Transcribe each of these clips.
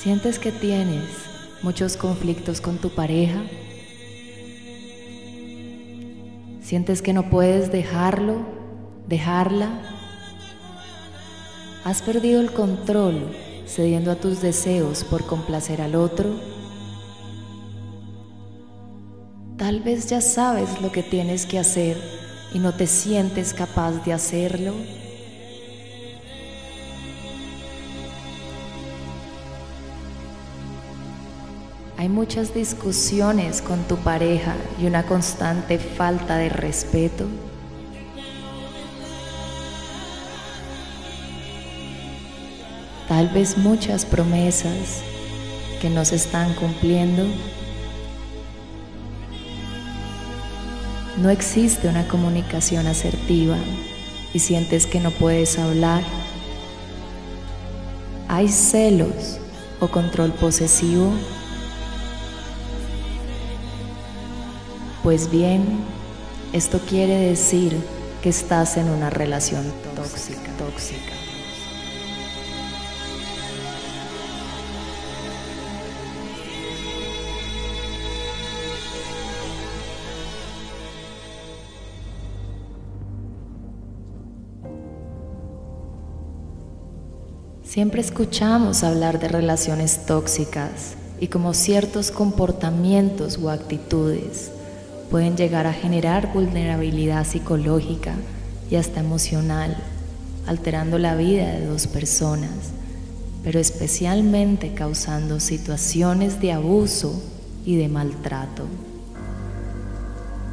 ¿Sientes que tienes muchos conflictos con tu pareja? ¿Sientes que no puedes dejarlo, dejarla? ¿Has perdido el control cediendo a tus deseos por complacer al otro? Tal vez ya sabes lo que tienes que hacer y no te sientes capaz de hacerlo. Hay muchas discusiones con tu pareja y una constante falta de respeto. Tal vez muchas promesas que no se están cumpliendo. No existe una comunicación asertiva y sientes que no puedes hablar. Hay celos o control posesivo Pues bien, esto quiere decir que estás en una relación tóxica, tóxica. Siempre escuchamos hablar de relaciones tóxicas y como ciertos comportamientos o actitudes pueden llegar a generar vulnerabilidad psicológica y hasta emocional, alterando la vida de dos personas, pero especialmente causando situaciones de abuso y de maltrato.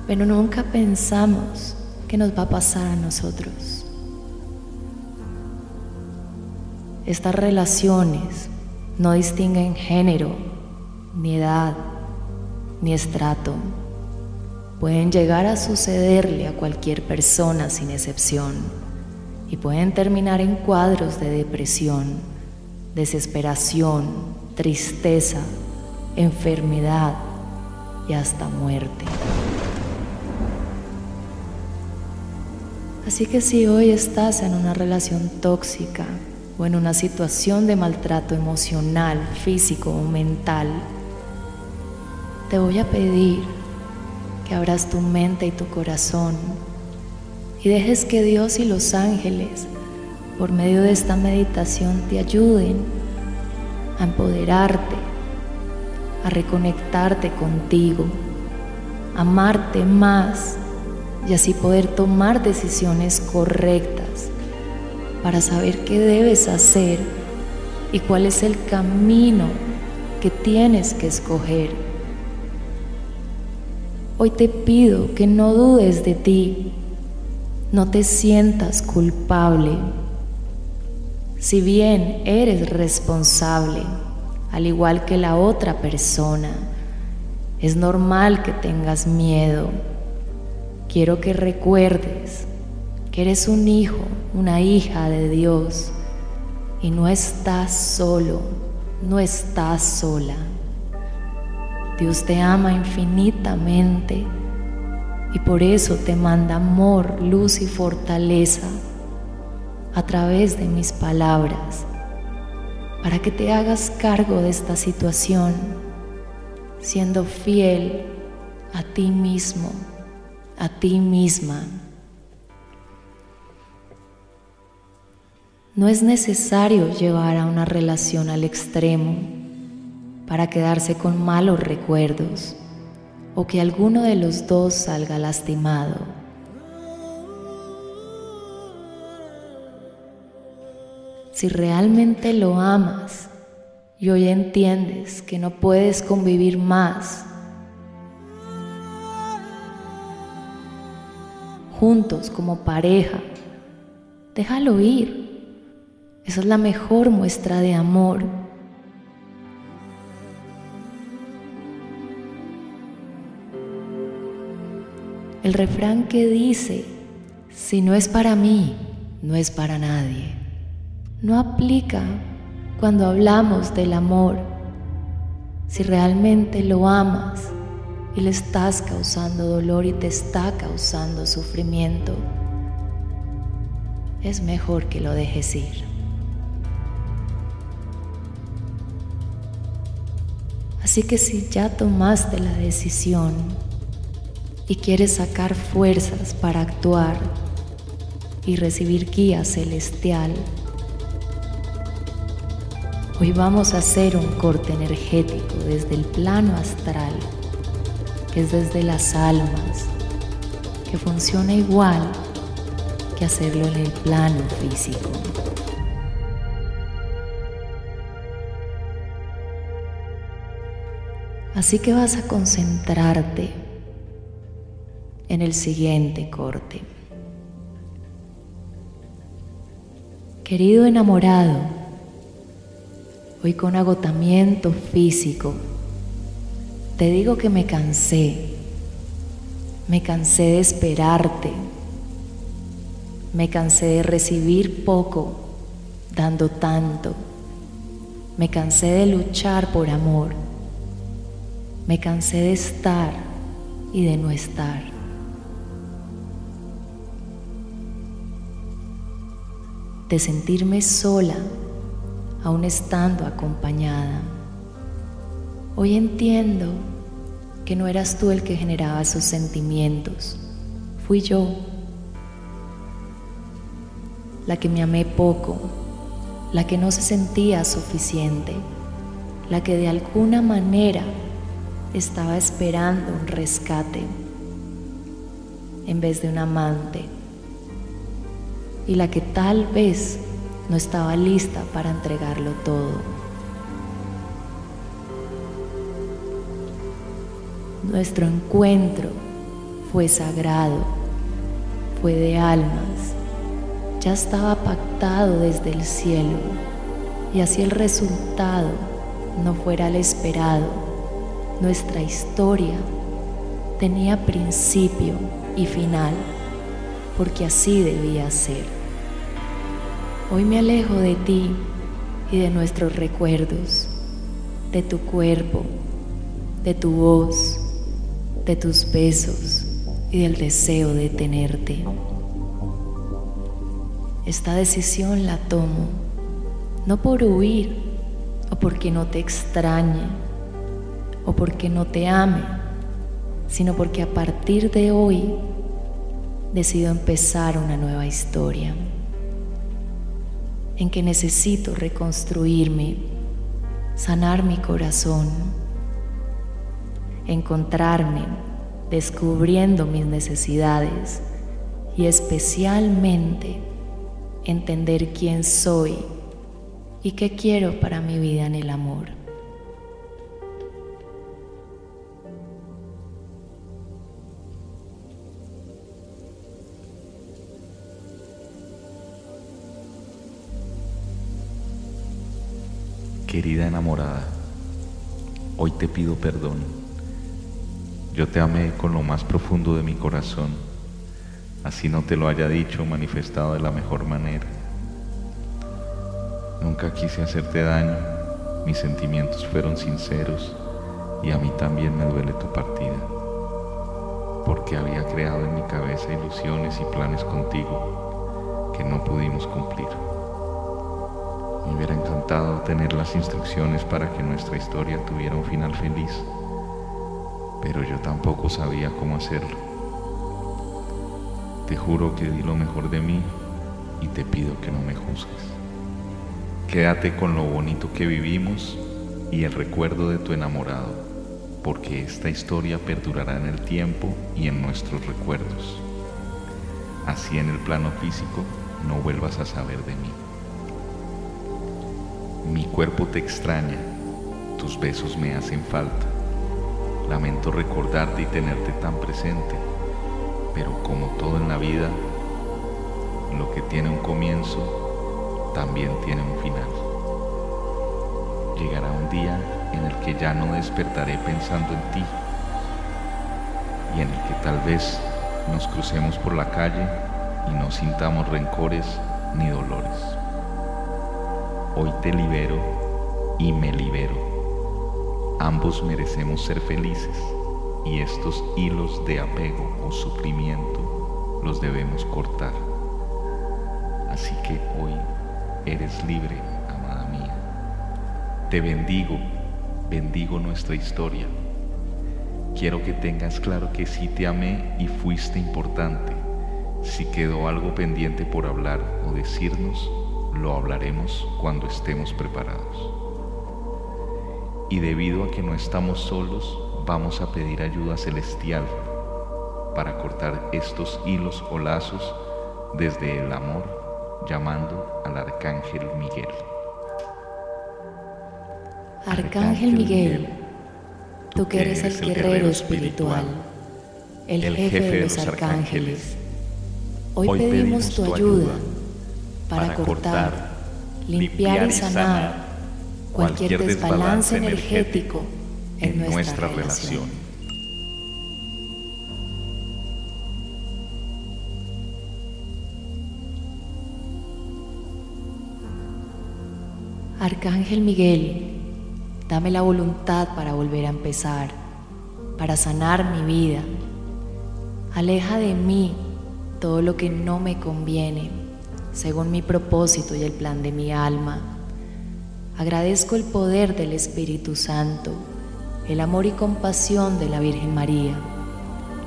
Pero nunca pensamos que nos va a pasar a nosotros. Estas relaciones no distinguen género, ni edad, ni estrato pueden llegar a sucederle a cualquier persona sin excepción y pueden terminar en cuadros de depresión, desesperación, tristeza, enfermedad y hasta muerte. Así que si hoy estás en una relación tóxica o en una situación de maltrato emocional, físico o mental, te voy a pedir que abras tu mente y tu corazón y dejes que Dios y los ángeles, por medio de esta meditación, te ayuden a empoderarte, a reconectarte contigo, amarte más y así poder tomar decisiones correctas para saber qué debes hacer y cuál es el camino que tienes que escoger Hoy te pido que no dudes de ti, no te sientas culpable. Si bien eres responsable, al igual que la otra persona, es normal que tengas miedo. Quiero que recuerdes que eres un hijo, una hija de Dios y no estás solo, no estás sola. Dios te ama infinitamente y por eso te manda amor, luz y fortaleza a través de mis palabras, para que te hagas cargo de esta situación, siendo fiel a ti mismo, a ti misma. No es necesario llevar a una relación al extremo para quedarse con malos recuerdos o que alguno de los dos salga lastimado. Si realmente lo amas y hoy entiendes que no puedes convivir más juntos como pareja, déjalo ir. Esa es la mejor muestra de amor el refrán que dice, si no es para mí, no es para nadie, no aplica cuando hablamos del amor. Si realmente lo amas y le estás causando dolor y te está causando sufrimiento, es mejor que lo dejes ir. Así que si ya tomaste la decisión y quieres sacar fuerzas para actuar y recibir guía celestial, hoy vamos a hacer un corte energético desde el plano astral, que es desde las almas, que funciona igual que hacerlo en el plano físico. Así que vas a concentrarte en el siguiente corte. Querido enamorado, hoy con agotamiento físico, te digo que me cansé, me cansé de esperarte, me cansé de recibir poco, dando tanto, me cansé de luchar por amor me cansé de estar y de no estar. De sentirme sola, aún estando acompañada. Hoy entiendo que no eras tú el que generaba esos sentimientos, fui yo, la que me amé poco, la que no se sentía suficiente, la que de alguna manera estaba esperando un rescate en vez de un amante y la que tal vez no estaba lista para entregarlo todo. Nuestro encuentro fue sagrado, fue de almas, ya estaba pactado desde el cielo y así el resultado no fuera el esperado nuestra historia tenía principio y final, porque así debía ser. Hoy me alejo de ti y de nuestros recuerdos, de tu cuerpo, de tu voz, de tus besos y del deseo de tenerte. Esta decisión la tomo no por huir o porque no te extrañe, o porque no te ame, sino porque a partir de hoy decido empezar una nueva historia en que necesito reconstruirme, sanar mi corazón, encontrarme descubriendo mis necesidades y especialmente entender quién soy y qué quiero para mi vida en el amor. Querida enamorada, hoy te pido perdón. Yo te amé con lo más profundo de mi corazón, así no te lo haya dicho o manifestado de la mejor manera. Nunca quise hacerte daño, mis sentimientos fueron sinceros y a mí también me duele tu partida, porque había creado en mi cabeza ilusiones y planes contigo que no pudimos cumplir. Me hubiera encantado tener las instrucciones para que nuestra historia tuviera un final feliz, pero yo tampoco sabía cómo hacerlo. Te juro que di lo mejor de mí y te pido que no me juzgues. Quédate con lo bonito que vivimos y el recuerdo de tu enamorado, porque esta historia perdurará en el tiempo y en nuestros recuerdos. Así en el plano físico no vuelvas a saber de mí. Mi cuerpo te extraña, tus besos me hacen falta. Lamento recordarte y tenerte tan presente, pero como todo en la vida, lo que tiene un comienzo también tiene un final. Llegará un día en el que ya no despertaré pensando en ti y en el que tal vez nos crucemos por la calle y no sintamos rencores ni dolores. Hoy te libero y me libero. Ambos merecemos ser felices y estos hilos de apego o sufrimiento los debemos cortar. Así que hoy eres libre, amada mía. Te bendigo bendigo nuestra historia. Quiero que tengas claro que sí te amé y fuiste importante. Si quedó algo pendiente por hablar o decirnos, lo hablaremos cuando estemos preparados. Y debido a que no estamos solos, vamos a pedir ayuda celestial para cortar estos hilos o lazos desde el amor, llamando al Arcángel Miguel. Arcángel Miguel, tú que eres el guerrero espiritual, el jefe de los arcángeles, hoy pedimos tu ayuda para cortar, limpiar y sanar cualquier desbalance energético en nuestra relación. Arcángel Miguel, dame la voluntad para volver a empezar, para sanar mi vida. Aleja de mí todo lo que no me conviene, según mi propósito y el plan de mi alma. Agradezco el poder del Espíritu Santo el amor y compasión de la Virgen María,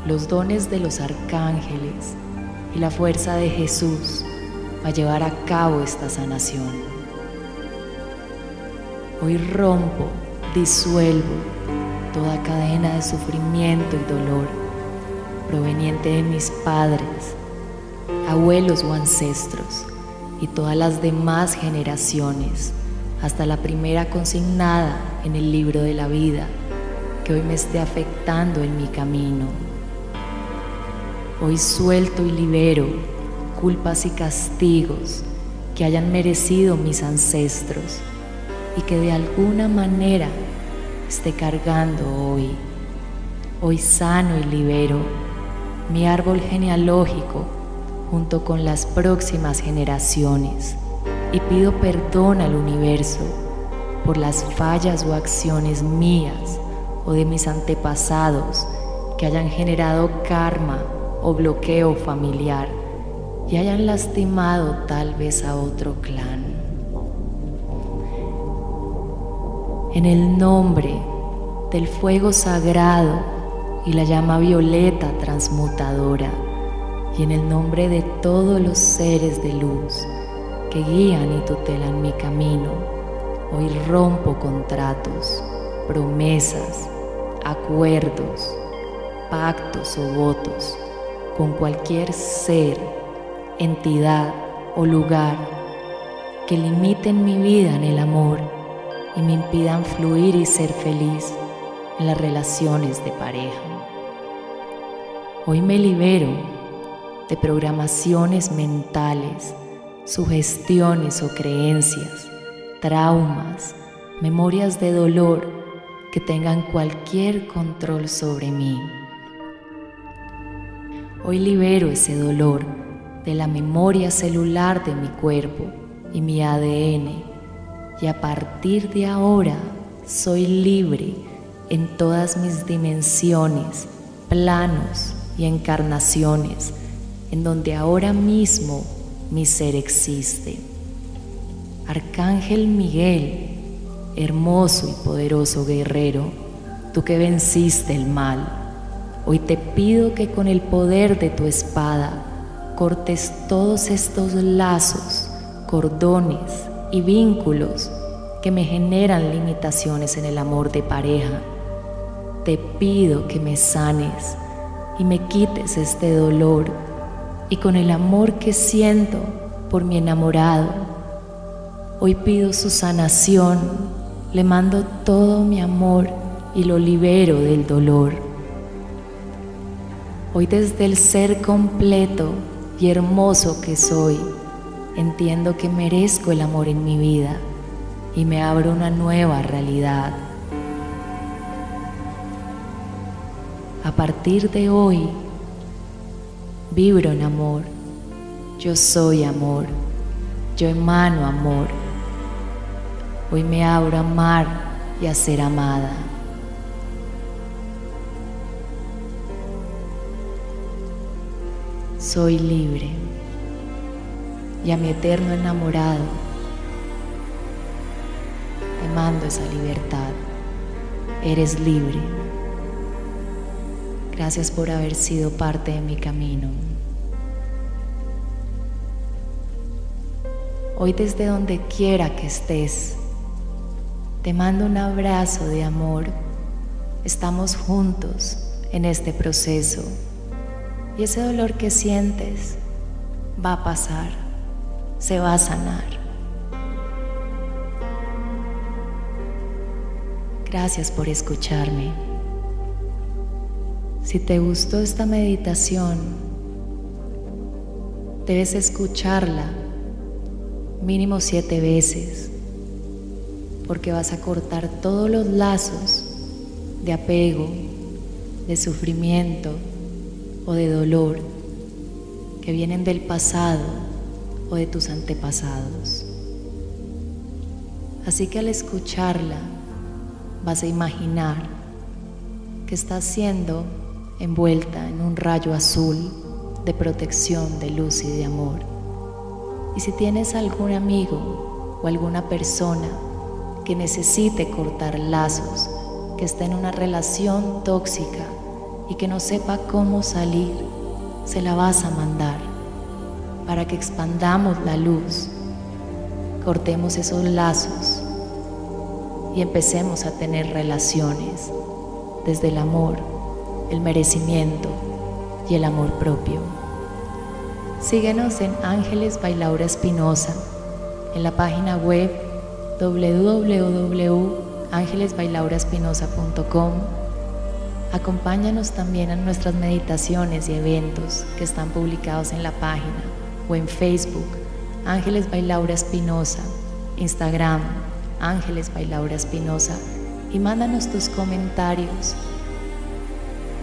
los dones de los arcángeles y la fuerza de Jesús para llevar a cabo esta sanación. Hoy rompo, disuelvo toda cadena de sufrimiento y dolor proveniente de mis padres, abuelos o ancestros y todas las demás generaciones hasta la primera consignada en el libro de la vida que hoy me esté afectando en mi camino. Hoy suelto y libero culpas y castigos que hayan merecido mis ancestros y que de alguna manera esté cargando hoy. Hoy sano y libero mi árbol genealógico junto con las próximas generaciones y pido perdón al universo por las fallas o acciones mías o de mis antepasados que hayan generado karma o bloqueo familiar y hayan lastimado tal vez a otro clan. En el nombre del fuego sagrado y la llama violeta transmutadora y en el nombre de todos los seres de luz que guían y tutelan mi camino, hoy rompo contratos, promesas, acuerdos, pactos o votos con cualquier ser, entidad o lugar que limiten mi vida en el amor y me impidan fluir y ser feliz en las relaciones de pareja. Hoy me libero de programaciones mentales, sugestiones o creencias, traumas, memorias de dolor que tengan cualquier control sobre mí. Hoy libero ese dolor de la memoria celular de mi cuerpo y mi ADN y a partir de ahora soy libre en todas mis dimensiones, planos y encarnaciones en donde ahora mismo mi ser existe. Arcángel Miguel, hermoso y poderoso guerrero, tú que venciste el mal, hoy te pido que con el poder de tu espada cortes todos estos lazos, cordones y vínculos que me generan limitaciones en el amor de pareja. Te pido que me sanes y me quites este dolor y con el amor que siento por mi enamorado, hoy pido su sanación le mando todo mi amor y lo libero del dolor. Hoy desde el ser completo y hermoso que soy, entiendo que merezco el amor en mi vida y me abro una nueva realidad. A partir de hoy, vibro en amor. Yo soy amor. Yo emano amor. Hoy me abro a amar y a ser amada. Soy libre y a mi eterno enamorado le mando esa libertad. eres libre. Gracias por haber sido parte de mi camino. Hoy desde donde quiera que estés, te mando un abrazo de amor. Estamos juntos en este proceso y ese dolor que sientes va a pasar, se va a sanar. Gracias por escucharme. Si te gustó esta meditación, debes escucharla mínimo siete veces, porque vas a cortar todos los lazos de apego, de sufrimiento o de dolor que vienen del pasado o de tus antepasados. Así que al escucharla vas a imaginar que estás siendo envuelta en un rayo azul de protección, de luz y de amor. Y si tienes algún amigo o alguna persona que necesite cortar lazos, que esté en una relación tóxica y que no sepa cómo salir, se la vas a mandar para que expandamos la luz, cortemos esos lazos y empecemos a tener relaciones desde el amor, el merecimiento y el amor propio. Síguenos en Ángeles Bailaura Espinosa, en la página web www.angelesbailauraespinosa.com Acompáñanos también en nuestras meditaciones y eventos que están publicados en la página o en Facebook Ángeles Bailaura Espinosa, Instagram Ángeles Bailaura Espinosa y mándanos tus comentarios.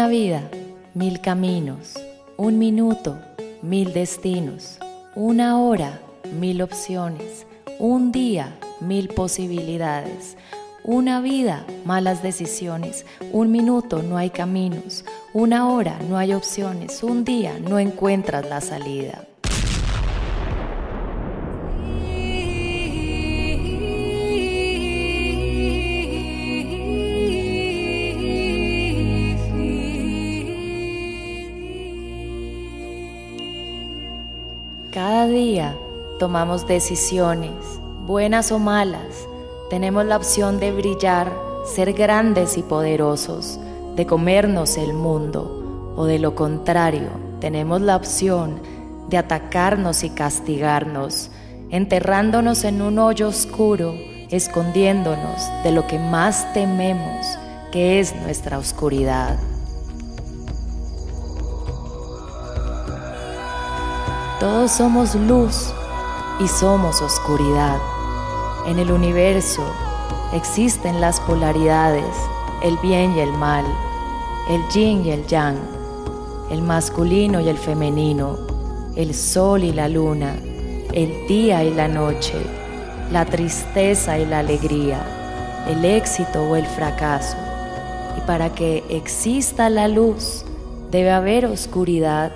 Una vida, mil caminos. Un minuto, mil destinos. Una hora, mil opciones. Un día, mil posibilidades. Una vida, malas decisiones. Un minuto, no hay caminos. Una hora, no hay opciones. Un día, no encuentras la salida. Cada día tomamos decisiones, buenas o malas. Tenemos la opción de brillar, ser grandes y poderosos, de comernos el mundo, o de lo contrario, tenemos la opción de atacarnos y castigarnos, enterrándonos en un hoyo oscuro, escondiéndonos de lo que más tememos, que es nuestra oscuridad. Todos somos luz y somos oscuridad. En el universo existen las polaridades, el bien y el mal, el yin y el yang, el masculino y el femenino, el sol y la luna, el día y la noche, la tristeza y la alegría, el éxito o el fracaso. Y para que exista la luz, debe haber oscuridad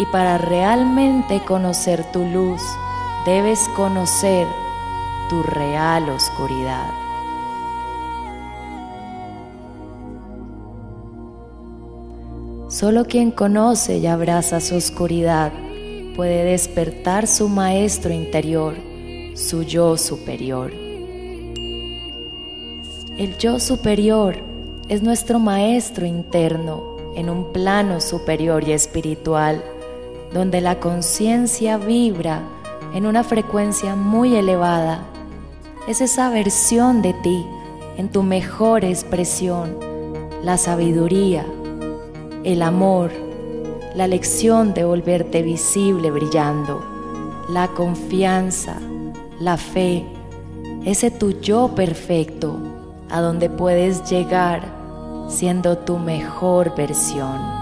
y para realmente conocer tu luz, debes conocer tu real oscuridad. Solo quien conoce y abraza su oscuridad puede despertar su maestro interior, su yo superior. El yo superior es nuestro maestro interno en un plano superior y espiritual donde la conciencia vibra en una frecuencia muy elevada. Es esa versión de ti en tu mejor expresión, la sabiduría, el amor, la lección de volverte visible brillando, la confianza, la fe, ese tu yo perfecto, a donde puedes llegar siendo tu mejor versión.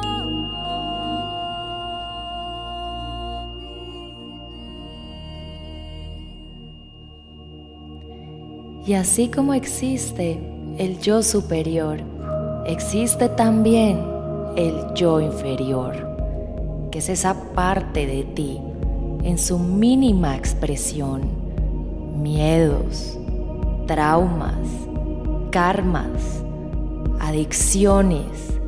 Y así como existe el yo superior, existe también el yo inferior, que es esa parte de ti en su mínima expresión, miedos, traumas, karmas, adicciones,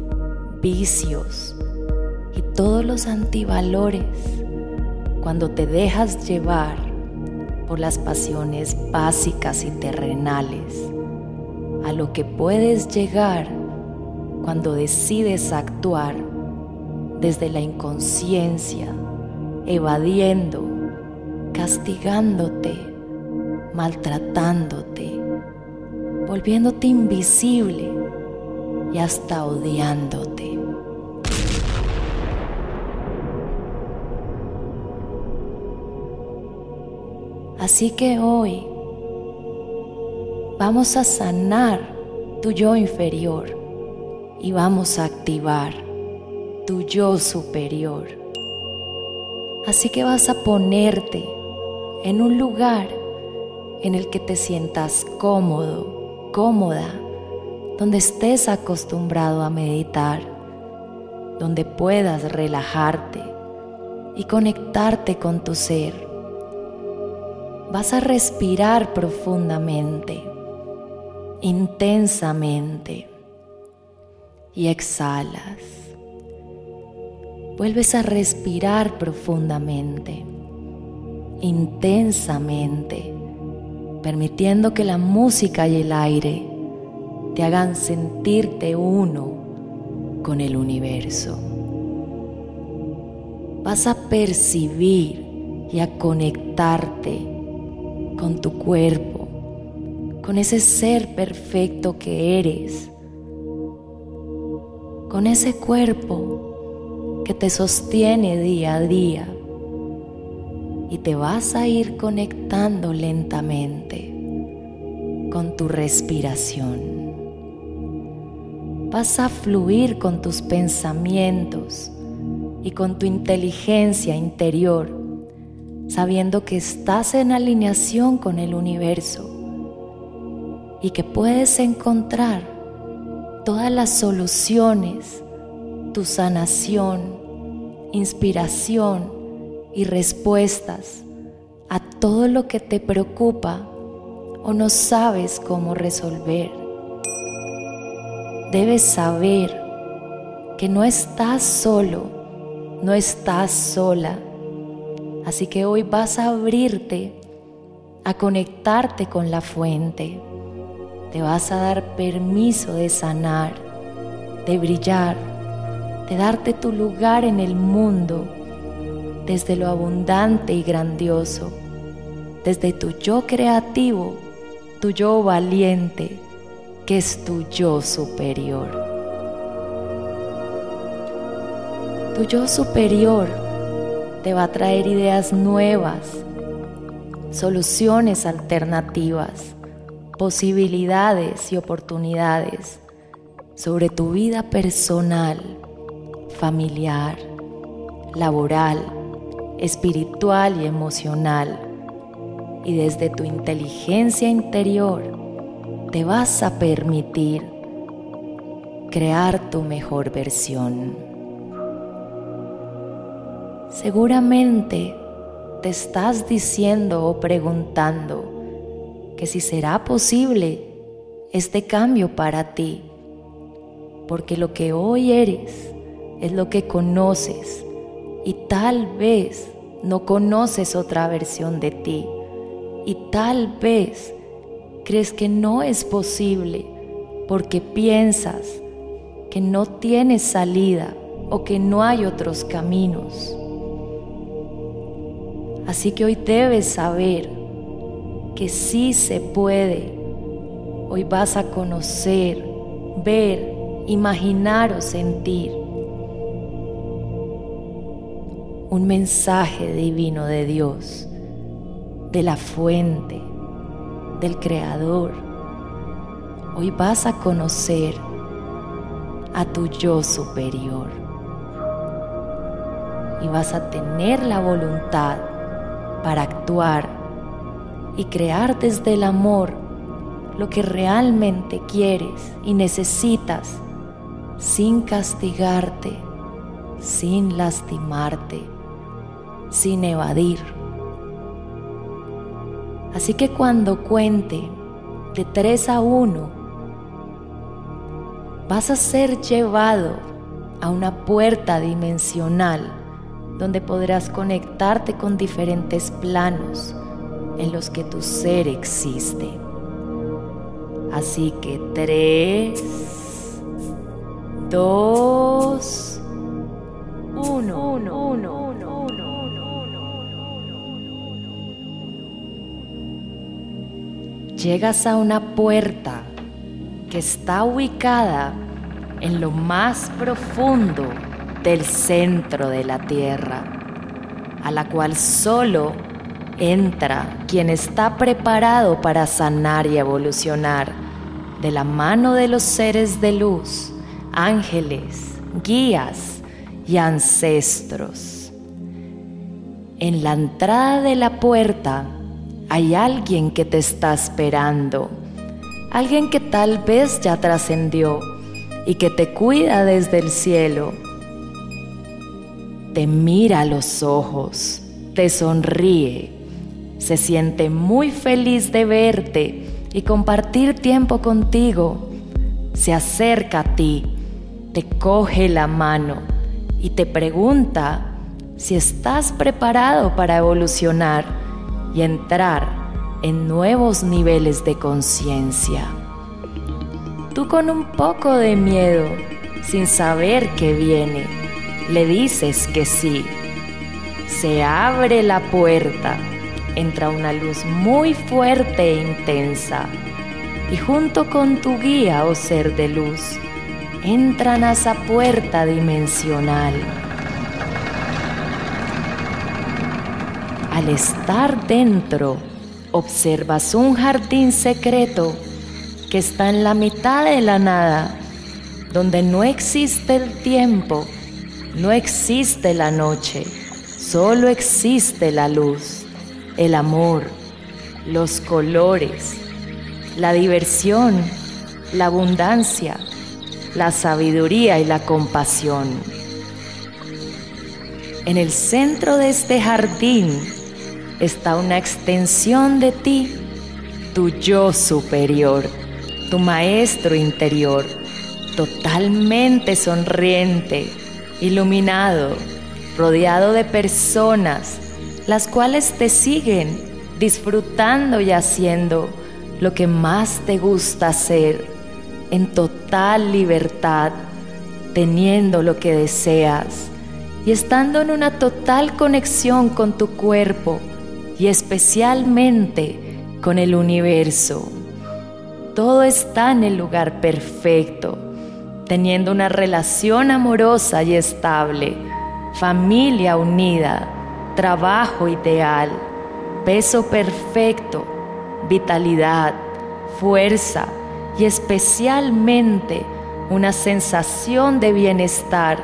vicios y todos los antivalores. Cuando te dejas llevar por las pasiones básicas y terrenales, a lo que puedes llegar cuando decides actuar desde la inconsciencia, evadiendo, castigándote, maltratándote, volviéndote invisible y hasta odiándote. Así que hoy vamos a sanar tu yo inferior y vamos a activar tu yo superior. Así que vas a ponerte en un lugar en el que te sientas cómodo, cómoda, donde estés acostumbrado a meditar, donde puedas relajarte y conectarte con tu ser vas a respirar profundamente, intensamente y exhalas. Vuelves a respirar profundamente, intensamente, permitiendo que la música y el aire te hagan sentirte uno con el universo. Vas a percibir y a conectarte con tu cuerpo, con ese ser perfecto que eres, con ese cuerpo que te sostiene día a día y te vas a ir conectando lentamente con tu respiración. Vas a fluir con tus pensamientos y con tu inteligencia interior sabiendo que estás en alineación con el universo y que puedes encontrar todas las soluciones, tu sanación, inspiración y respuestas a todo lo que te preocupa o no sabes cómo resolver. Debes saber que no estás solo, no estás sola Así que hoy vas a abrirte a conectarte con la fuente. Te vas a dar permiso de sanar, de brillar, de darte tu lugar en el mundo desde lo abundante y grandioso, desde tu yo creativo, tu yo valiente, que es tu yo superior. Tu yo superior te va a traer ideas nuevas, soluciones alternativas, posibilidades y oportunidades sobre tu vida personal, familiar, laboral, espiritual y emocional. Y desde tu inteligencia interior te vas a permitir crear tu mejor versión. Seguramente te estás diciendo o preguntando que si será posible este cambio para ti, porque lo que hoy eres es lo que conoces y tal vez no conoces otra versión de ti y tal vez crees que no es posible porque piensas que no tienes salida o que no hay otros caminos. Así que hoy debes saber que sí se puede. Hoy vas a conocer, ver, imaginar o sentir un mensaje divino de Dios, de la fuente, del Creador. Hoy vas a conocer a tu yo superior y vas a tener la voluntad para actuar y crear desde el amor lo que realmente quieres y necesitas sin castigarte, sin lastimarte, sin evadir. Así que cuando cuente de 3 a 1, vas a ser llevado a una puerta dimensional donde podrás conectarte con diferentes planos en los que tu ser existe. Así que 3, 2, 1, 1, 1. Llegas a una puerta que está ubicada en lo más profundo del centro de la tierra, a la cual solo entra quien está preparado para sanar y evolucionar de la mano de los seres de luz, ángeles, guías y ancestros. En la entrada de la puerta hay alguien que te está esperando, alguien que tal vez ya trascendió y que te cuida desde el cielo te mira a los ojos, te sonríe, se siente muy feliz de verte y compartir tiempo contigo. Se acerca a ti, te coge la mano y te pregunta si estás preparado para evolucionar y entrar en nuevos niveles de conciencia. Tú con un poco de miedo, sin saber qué viene le dices que sí. Se abre la puerta, entra una luz muy fuerte e intensa y junto con tu guía o ser de luz, entran a esa puerta dimensional. Al estar dentro, observas un jardín secreto que está en la mitad de la nada, donde no existe el tiempo no existe la noche, solo existe la luz, el amor, los colores, la diversión, la abundancia, la sabiduría y la compasión. En el centro de este jardín está una extensión de ti, tu yo superior, tu maestro interior, totalmente sonriente, iluminado, rodeado de personas, las cuales te siguen disfrutando y haciendo lo que más te gusta hacer, en total libertad, teniendo lo que deseas y estando en una total conexión con tu cuerpo y especialmente con el universo. Todo está en el lugar perfecto teniendo una relación amorosa y estable, familia unida, trabajo ideal, peso perfecto, vitalidad, fuerza y especialmente una sensación de bienestar,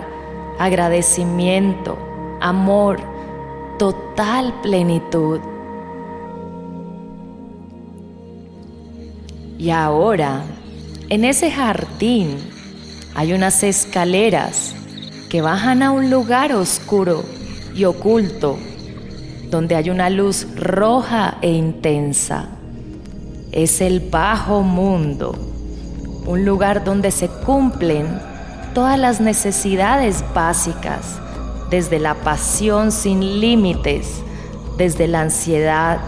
agradecimiento, amor, total plenitud. Y ahora, en ese jardín, hay unas escaleras que bajan a un lugar oscuro y oculto, donde hay una luz roja e intensa. Es el bajo mundo, un lugar donde se cumplen todas las necesidades básicas, desde la pasión sin límites, desde la ansiedad,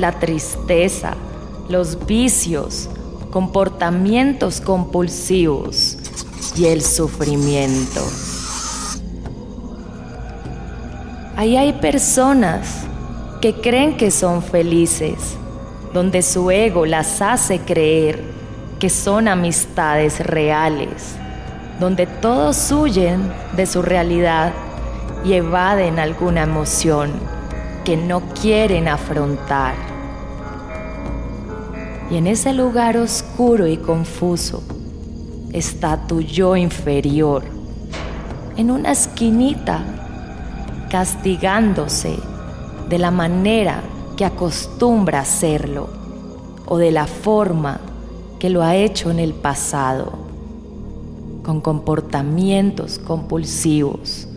la tristeza, los vicios, comportamientos compulsivos, y el sufrimiento. Ahí hay personas que creen que son felices, donde su ego las hace creer que son amistades reales, donde todos huyen de su realidad y evaden alguna emoción que no quieren afrontar. Y en ese lugar oscuro y confuso está tu yo inferior, en una esquinita, castigándose de la manera que acostumbra hacerlo o de la forma que lo ha hecho en el pasado, con comportamientos compulsivos,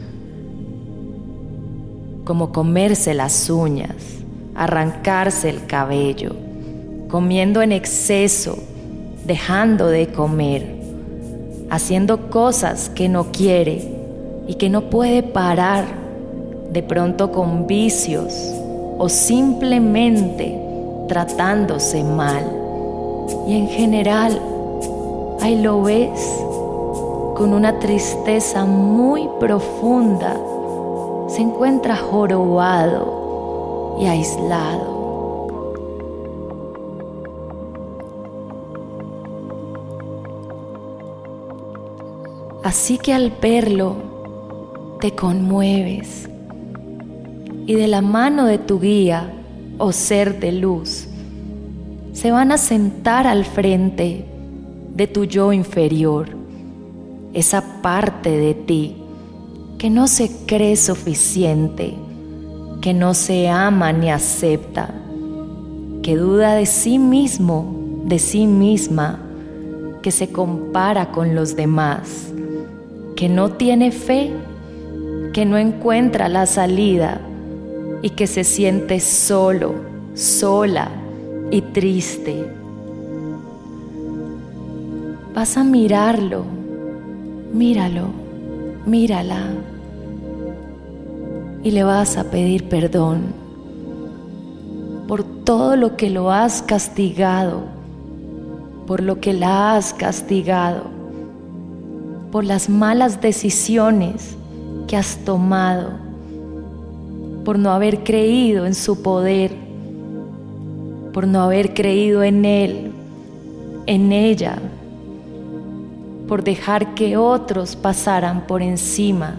como comerse las uñas, arrancarse el cabello, comiendo en exceso, dejando de comer, haciendo cosas que no quiere y que no puede parar, de pronto con vicios o simplemente tratándose mal. Y en general, ahí lo ves con una tristeza muy profunda, se encuentra jorobado y aislado. Así que al verlo, te conmueves. Y de la mano de tu guía o ser de luz, se van a sentar al frente de tu yo inferior, esa parte de ti que no se cree suficiente, que no se ama ni acepta, que duda de sí mismo, de sí misma, que se compara con los demás que no tiene fe, que no encuentra la salida y que se siente solo, sola y triste. Vas a mirarlo, míralo, mírala. Y le vas a pedir perdón por todo lo que lo has castigado, por lo que la has castigado por las malas decisiones que has tomado, por no haber creído en su poder, por no haber creído en Él, en ella, por dejar que otros pasaran por encima,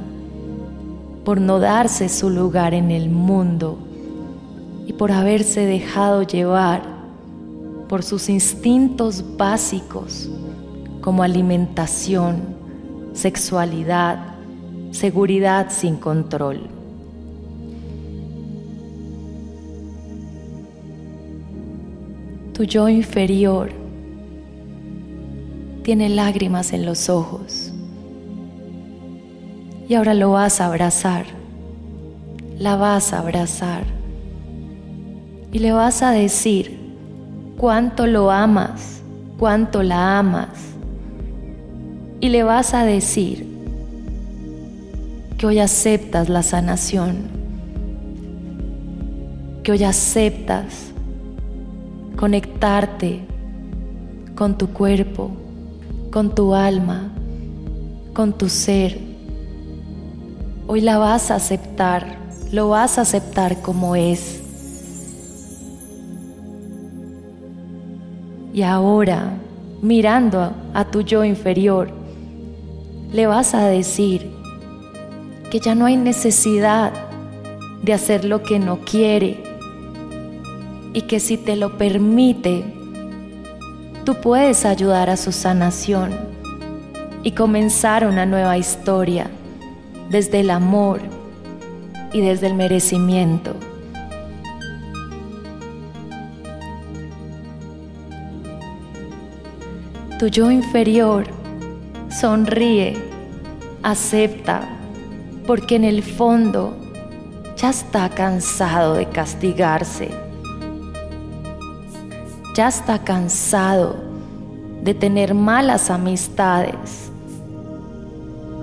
por no darse su lugar en el mundo y por haberse dejado llevar por sus instintos básicos como alimentación, sexualidad, seguridad sin control. Tu yo inferior tiene lágrimas en los ojos y ahora lo vas a abrazar, la vas a abrazar y le vas a decir cuánto lo amas, cuánto la amas y le vas a decir que hoy aceptas la sanación, que hoy aceptas conectarte con tu cuerpo, con tu alma, con tu ser. Hoy la vas a aceptar, lo vas a aceptar como es. Y ahora, mirando a tu yo inferior, le vas a decir que ya no hay necesidad de hacer lo que no quiere y que si te lo permite, tú puedes ayudar a su sanación y comenzar una nueva historia desde el amor y desde el merecimiento. Tu yo inferior sonríe, acepta, porque en el fondo ya está cansado de castigarse, ya está cansado de tener malas amistades,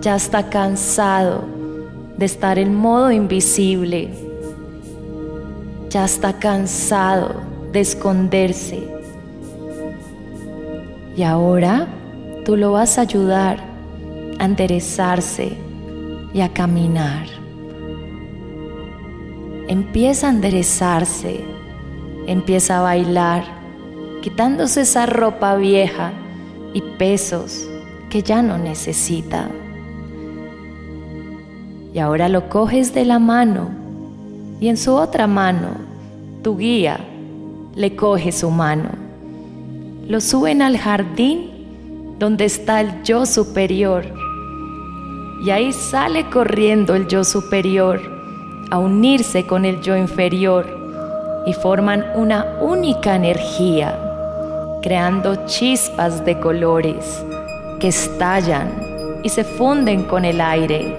ya está cansado de estar en modo invisible, ya está cansado de esconderse. Y ahora tú lo vas a ayudar a enderezarse y a caminar. empieza a enderezarse, empieza a bailar, quitándose esa ropa vieja y pesos que ya no necesita. Y ahora lo coges de la mano y en su otra mano tu guía le coge su mano. Lo suben al jardín donde está el yo superior. Y ahí sale corriendo el yo superior a unirse con el yo inferior y forman una única energía, creando chispas de colores que estallan y se funden con el aire,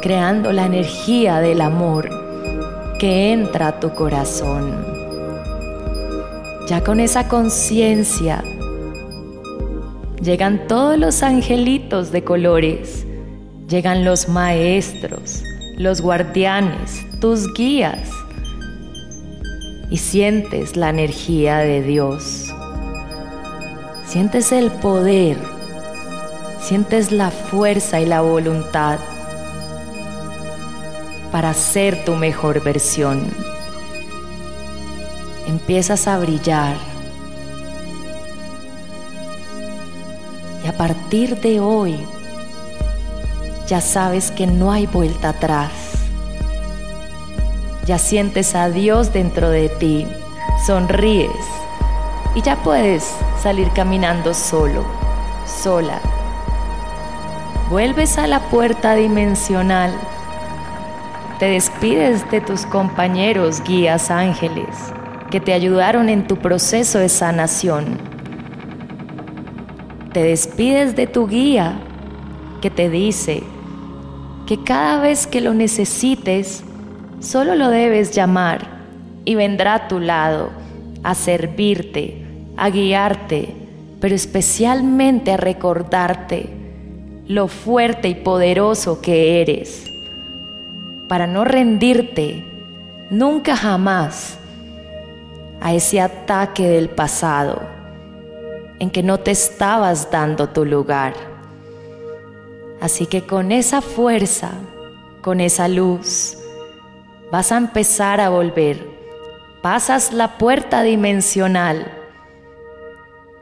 creando la energía del amor que entra a tu corazón. Ya con esa conciencia llegan todos los angelitos de colores, llegan los maestros, los guardianes, tus guías, y sientes la energía de Dios. Sientes el poder, sientes la fuerza y la voluntad para ser tu mejor versión. Empiezas a brillar. Y a partir de hoy, ya sabes que no hay vuelta atrás. Ya sientes a Dios dentro de ti, sonríes y ya puedes salir caminando solo, sola. Vuelves a la puerta dimensional te despides de tus compañeros guías ángeles que te ayudaron en tu proceso de sanación. Te despides de tu guía que te dice que cada vez que lo necesites, solo lo debes llamar y vendrá a tu lado a servirte, a guiarte, pero especialmente a recordarte lo fuerte y poderoso que eres para no rendirte nunca jamás a ese ataque del pasado en que no te estabas dando tu lugar. Así que con esa fuerza, con esa luz, vas a empezar a volver. Pasas la puerta dimensional.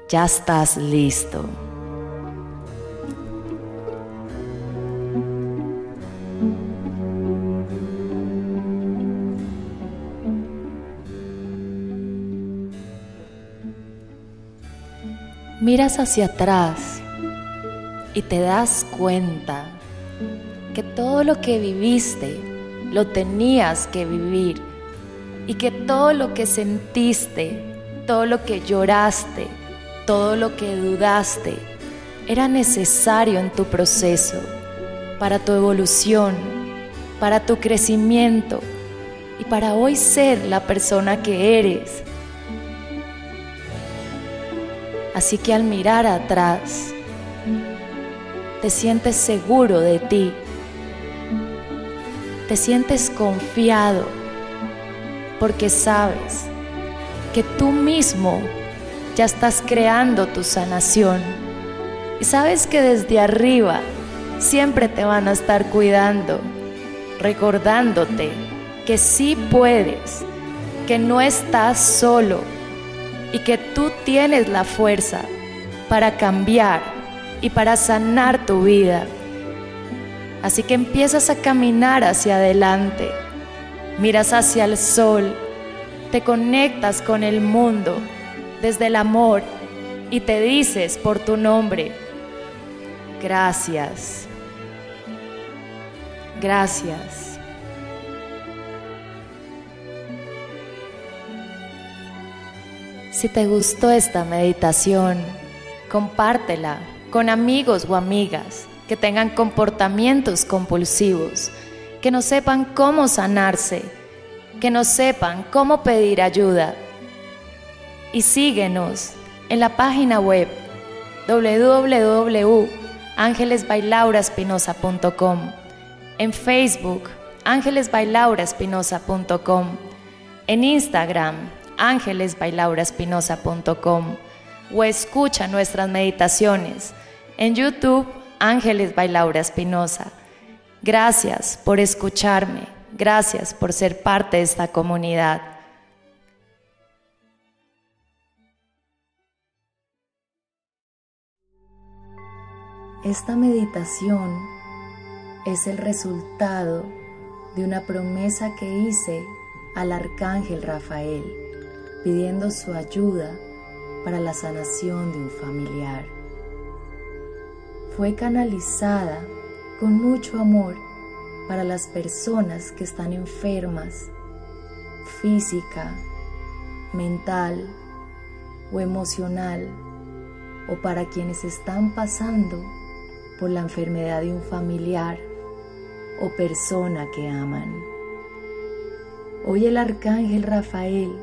Ya estás listo. miras hacia atrás y te das cuenta que todo lo que viviste lo tenías que vivir y que todo lo que sentiste, todo lo que lloraste, todo lo que dudaste, era necesario en tu proceso, para tu evolución, para tu crecimiento y para hoy ser la persona que eres. Así que al mirar atrás, te sientes seguro de ti, te sientes confiado, porque sabes que tú mismo ya estás creando tu sanación. Y sabes que desde arriba siempre te van a estar cuidando, recordándote que sí puedes, que no estás solo y que tú tienes la fuerza para cambiar y para sanar tu vida. Así que empiezas a caminar hacia adelante, miras hacia el sol, te conectas con el mundo desde el amor y te dices por tu nombre, gracias, gracias. Si te gustó esta meditación, compártela con amigos o amigas que tengan comportamientos compulsivos, que no sepan cómo sanarse, que no sepan cómo pedir ayuda. Y síguenos en la página web www.angelesbailauraspinosa.com, en Facebook angelesbailauraspinosa.com, en Instagram ángelesbailauraspinosa.com o escucha nuestras meditaciones en YouTube Ángeles Bailaura Espinosa. Gracias por escucharme. Gracias por ser parte de esta comunidad. Esta meditación es el resultado de una promesa que hice al arcángel Rafael pidiendo su ayuda para la sanación de un familiar. Fue canalizada con mucho amor para las personas que están enfermas, física, mental o emocional, o para quienes están pasando por la enfermedad de un familiar o persona que aman. Hoy el arcángel Rafael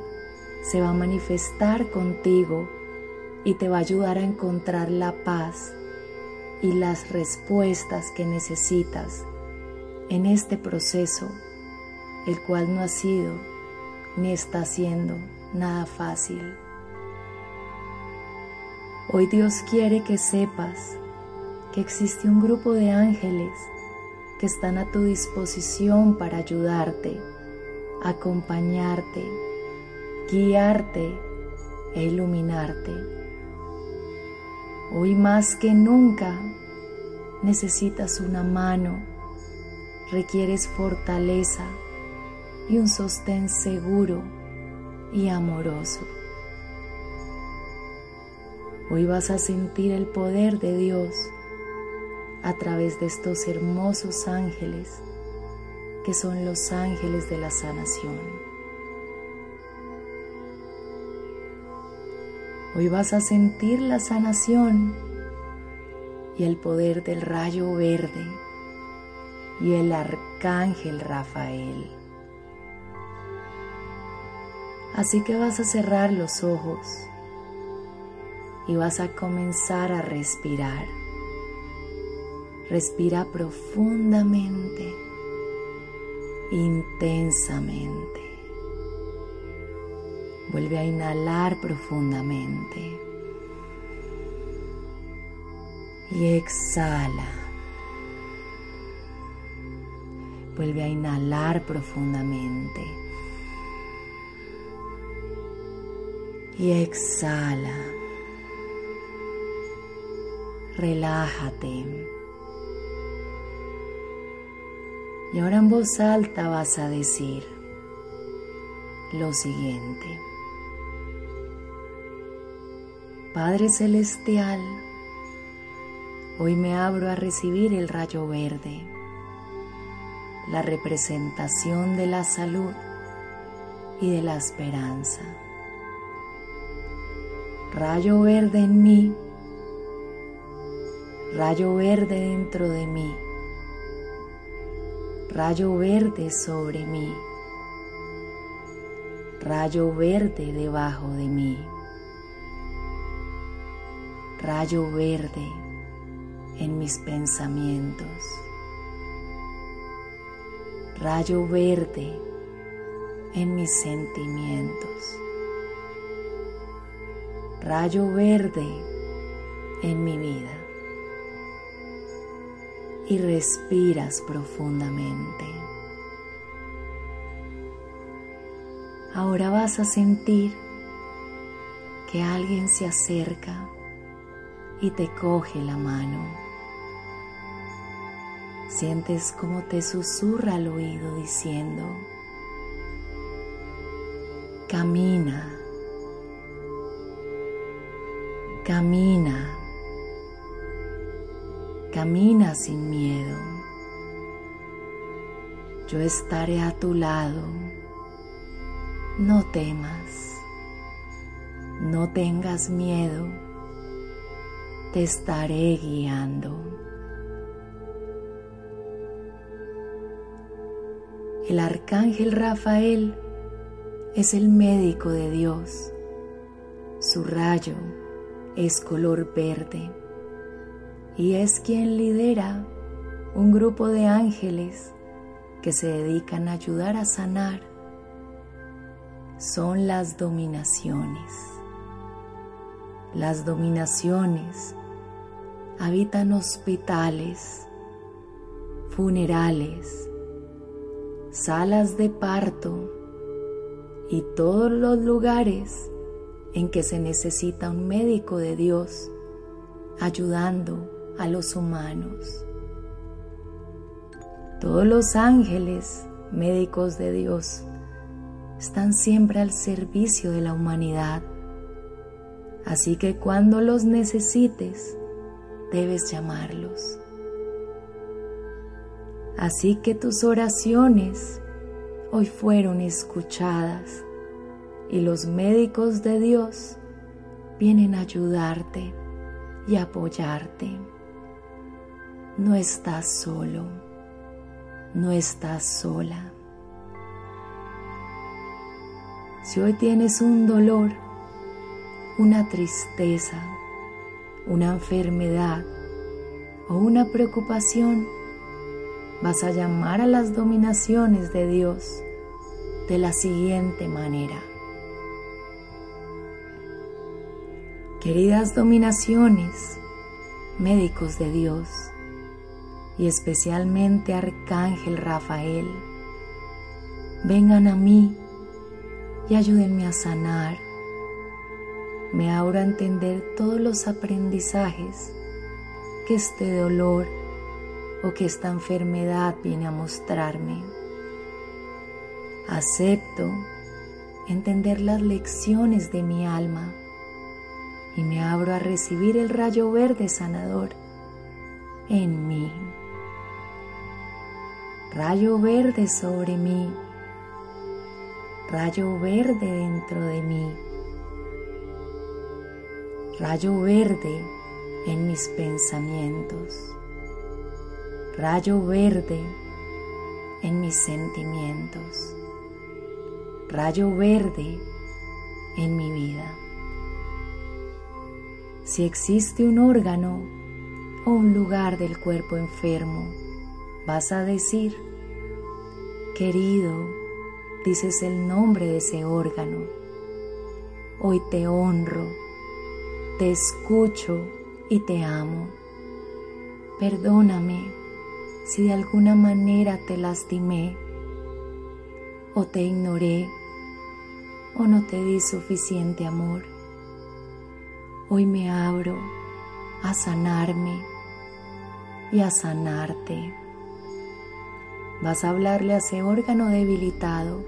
se va a manifestar contigo y te va a ayudar a encontrar la paz y las respuestas que necesitas en este proceso, el cual no ha sido ni está siendo nada fácil. Hoy Dios quiere que sepas que existe un grupo de ángeles que están a tu disposición para ayudarte, acompañarte, guiarte e iluminarte. Hoy más que nunca necesitas una mano, requieres fortaleza y un sostén seguro y amoroso. Hoy vas a sentir el poder de Dios a través de estos hermosos ángeles que son los ángeles de la sanación. Hoy vas a sentir la sanación y el poder del rayo verde y el arcángel Rafael. Así que vas a cerrar los ojos y vas a comenzar a respirar. Respira profundamente, intensamente. Vuelve a inhalar profundamente. Y exhala. Vuelve a inhalar profundamente. Y exhala. Relájate. Y ahora en voz alta vas a decir lo siguiente. Padre Celestial, hoy me abro a recibir el rayo verde, la representación de la salud y de la esperanza. Rayo verde en mí, rayo verde dentro de mí rayo verde sobre mí, rayo verde debajo de mí, rayo verde en mis pensamientos, rayo verde en mis sentimientos, rayo verde en mi vida. Y respiras profundamente. Ahora vas a sentir que alguien se acerca y te coge la mano. Sientes como te susurra al oído diciendo, camina, camina Camina sin miedo. Yo estaré a tu lado. No temas. No tengas miedo. Te estaré guiando. El arcángel Rafael es el médico de Dios. Su rayo es color verde y es quien lidera un grupo de ángeles que se dedican a ayudar a sanar. Son las dominaciones. Las dominaciones habitan hospitales, funerales, salas de parto y todos los lugares en que se necesita un médico de Dios ayudando a los humanos. Todos los ángeles médicos de Dios están siempre al servicio de la humanidad. Así que cuando los necesites, debes llamarlos. Así que tus oraciones hoy fueron escuchadas y los médicos de Dios vienen a ayudarte y apoyarte. No estás solo, no estás sola. Si hoy tienes un dolor, una tristeza, una enfermedad o una preocupación, vas a llamar a las dominaciones de Dios de la siguiente manera. Queridas dominaciones, médicos de Dios, y especialmente Arcángel Rafael, vengan a mí y ayúdenme a sanar. Me abro a entender todos los aprendizajes que este dolor o que esta enfermedad viene a mostrarme. Acepto entender las lecciones de mi alma y me abro a recibir el rayo verde sanador en mí. Rayo verde sobre mí. Rayo verde dentro de mí. Rayo verde en mis pensamientos. Rayo verde en mis sentimientos. Rayo verde en mi vida. Si existe un órgano o un lugar del cuerpo enfermo, vas a decir, querido, dices el nombre de ese órgano. Hoy te honro, te escucho y te amo. Perdóname si de alguna manera te lastimé o te ignoré o no te di suficiente amor. Hoy me abro a sanarme y a sanarte. Vas a hablarle a ese órgano debilitado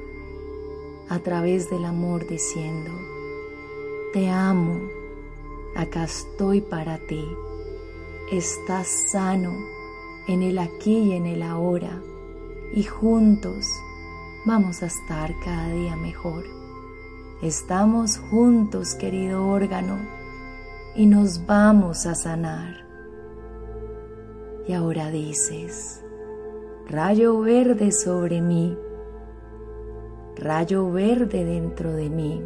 a través del amor diciendo, te amo, acá estoy para ti, estás sano en el aquí y en el ahora y juntos vamos a estar cada día mejor. Estamos juntos, querido órgano y nos vamos a sanar. Y ahora dices, rayo verde sobre mí, rayo verde dentro de mí,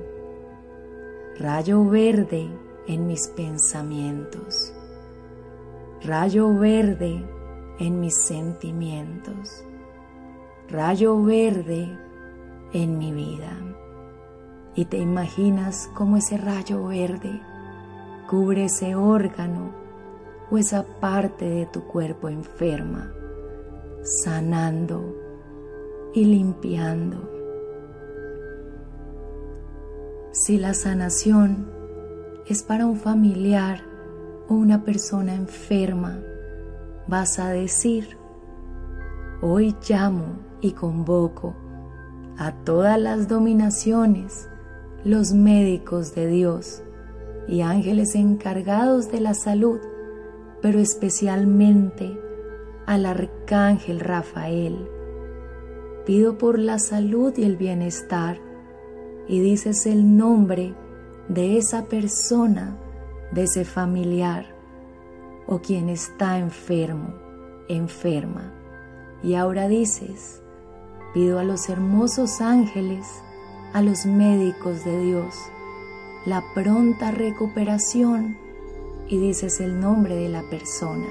rayo verde en mis pensamientos, rayo verde en mis sentimientos, rayo verde en mi vida. Y te imaginas como ese rayo verde cubre ese órgano o esa parte de tu cuerpo enferma, sanando y limpiando. Si la sanación es para un familiar o una persona enferma, vas a decir, hoy llamo y convoco a todas las dominaciones, los médicos de Dios, y ángeles encargados de la salud, pero especialmente al arcángel Rafael. Pido por la salud y el bienestar y dices el nombre de esa persona, de ese familiar o quien está enfermo, enferma. Y ahora dices, pido a los hermosos ángeles, a los médicos de Dios, la pronta recuperación y dices el nombre de la persona.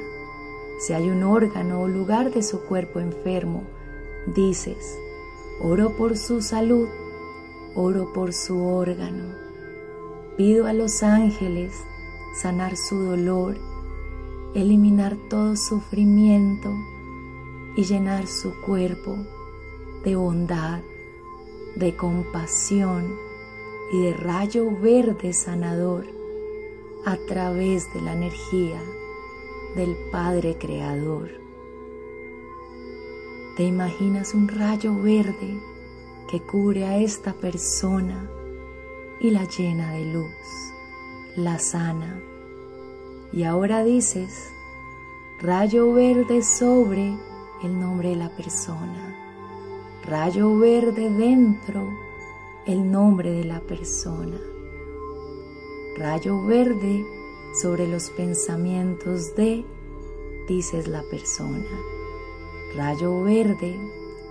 Si hay un órgano o lugar de su cuerpo enfermo, dices, oro por su salud, oro por su órgano. Pido a los ángeles sanar su dolor, eliminar todo sufrimiento y llenar su cuerpo de bondad, de compasión y de rayo verde sanador a través de la energía del Padre Creador. Te imaginas un rayo verde que cubre a esta persona y la llena de luz, la sana. Y ahora dices, rayo verde sobre el nombre de la persona, rayo verde dentro el nombre de la persona, rayo verde sobre los pensamientos de, dices la persona, rayo verde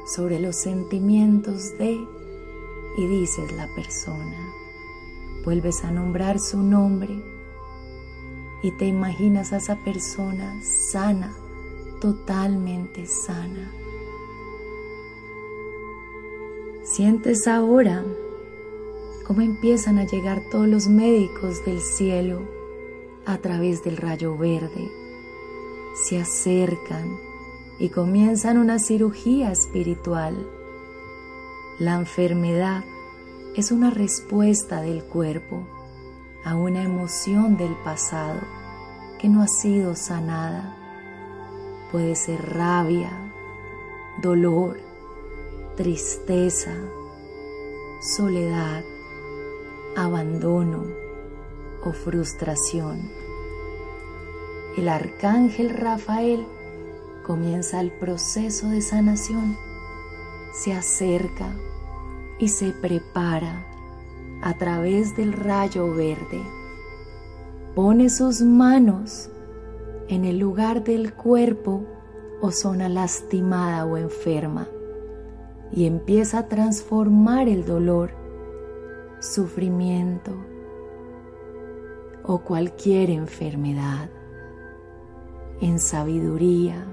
sobre los sentimientos de, y dices la persona. Vuelves a nombrar su nombre y te imaginas a esa persona sana, totalmente sana. Sientes ahora cómo empiezan a llegar todos los médicos del cielo a través del rayo verde. Se acercan y comienzan una cirugía espiritual. La enfermedad es una respuesta del cuerpo a una emoción del pasado que no ha sido sanada. Puede ser rabia, dolor, tristeza, soledad, abandono o frustración. El arcángel Rafael comienza el proceso de sanación, se acerca y se prepara a través del rayo verde. Pone sus manos en el lugar del cuerpo o zona lastimada o enferma y empieza a transformar el dolor sufrimiento o cualquier enfermedad en sabiduría,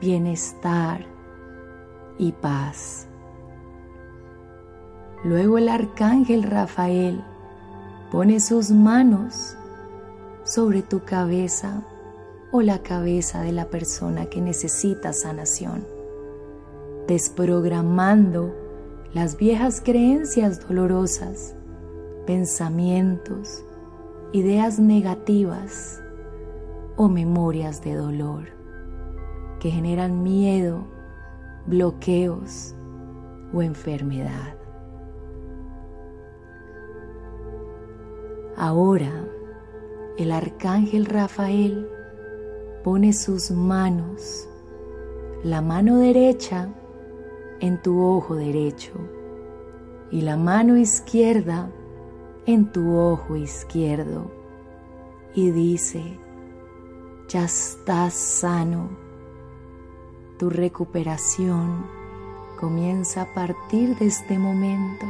bienestar y paz. Luego el arcángel Rafael pone sus manos sobre tu cabeza o la cabeza de la persona que necesita sanación, desprogramando las viejas creencias dolorosas, pensamientos, ideas negativas o memorias de dolor que generan miedo, bloqueos o enfermedad. Ahora el arcángel Rafael pone sus manos, la mano derecha en tu ojo derecho y la mano izquierda en tu ojo izquierdo y dice, ya estás sano. Tu recuperación comienza a partir de este momento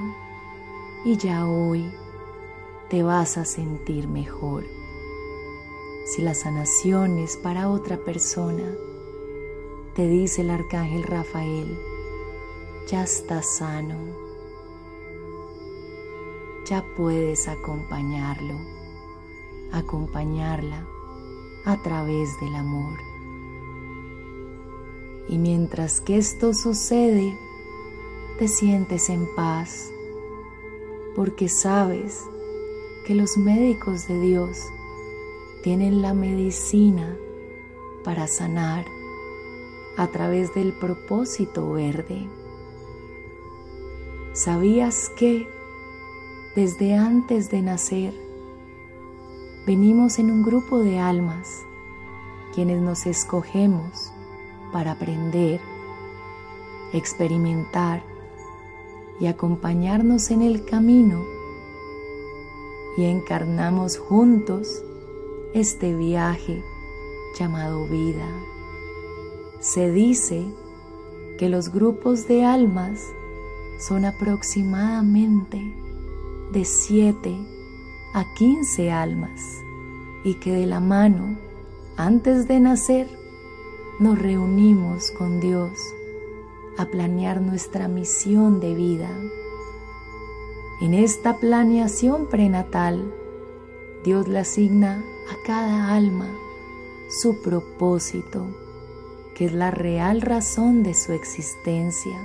y ya hoy te vas a sentir mejor. Si la sanación es para otra persona, te dice el arcángel Rafael, ya está sano. Ya puedes acompañarlo, acompañarla a través del amor. Y mientras que esto sucede, te sientes en paz, porque sabes que los médicos de Dios tienen la medicina para sanar a través del propósito verde. ¿Sabías que desde antes de nacer venimos en un grupo de almas quienes nos escogemos para aprender, experimentar y acompañarnos en el camino y encarnamos juntos este viaje llamado vida? Se dice que los grupos de almas son aproximadamente de 7 a 15 almas y que de la mano, antes de nacer, nos reunimos con Dios a planear nuestra misión de vida. En esta planeación prenatal, Dios le asigna a cada alma su propósito que es la real razón de su existencia.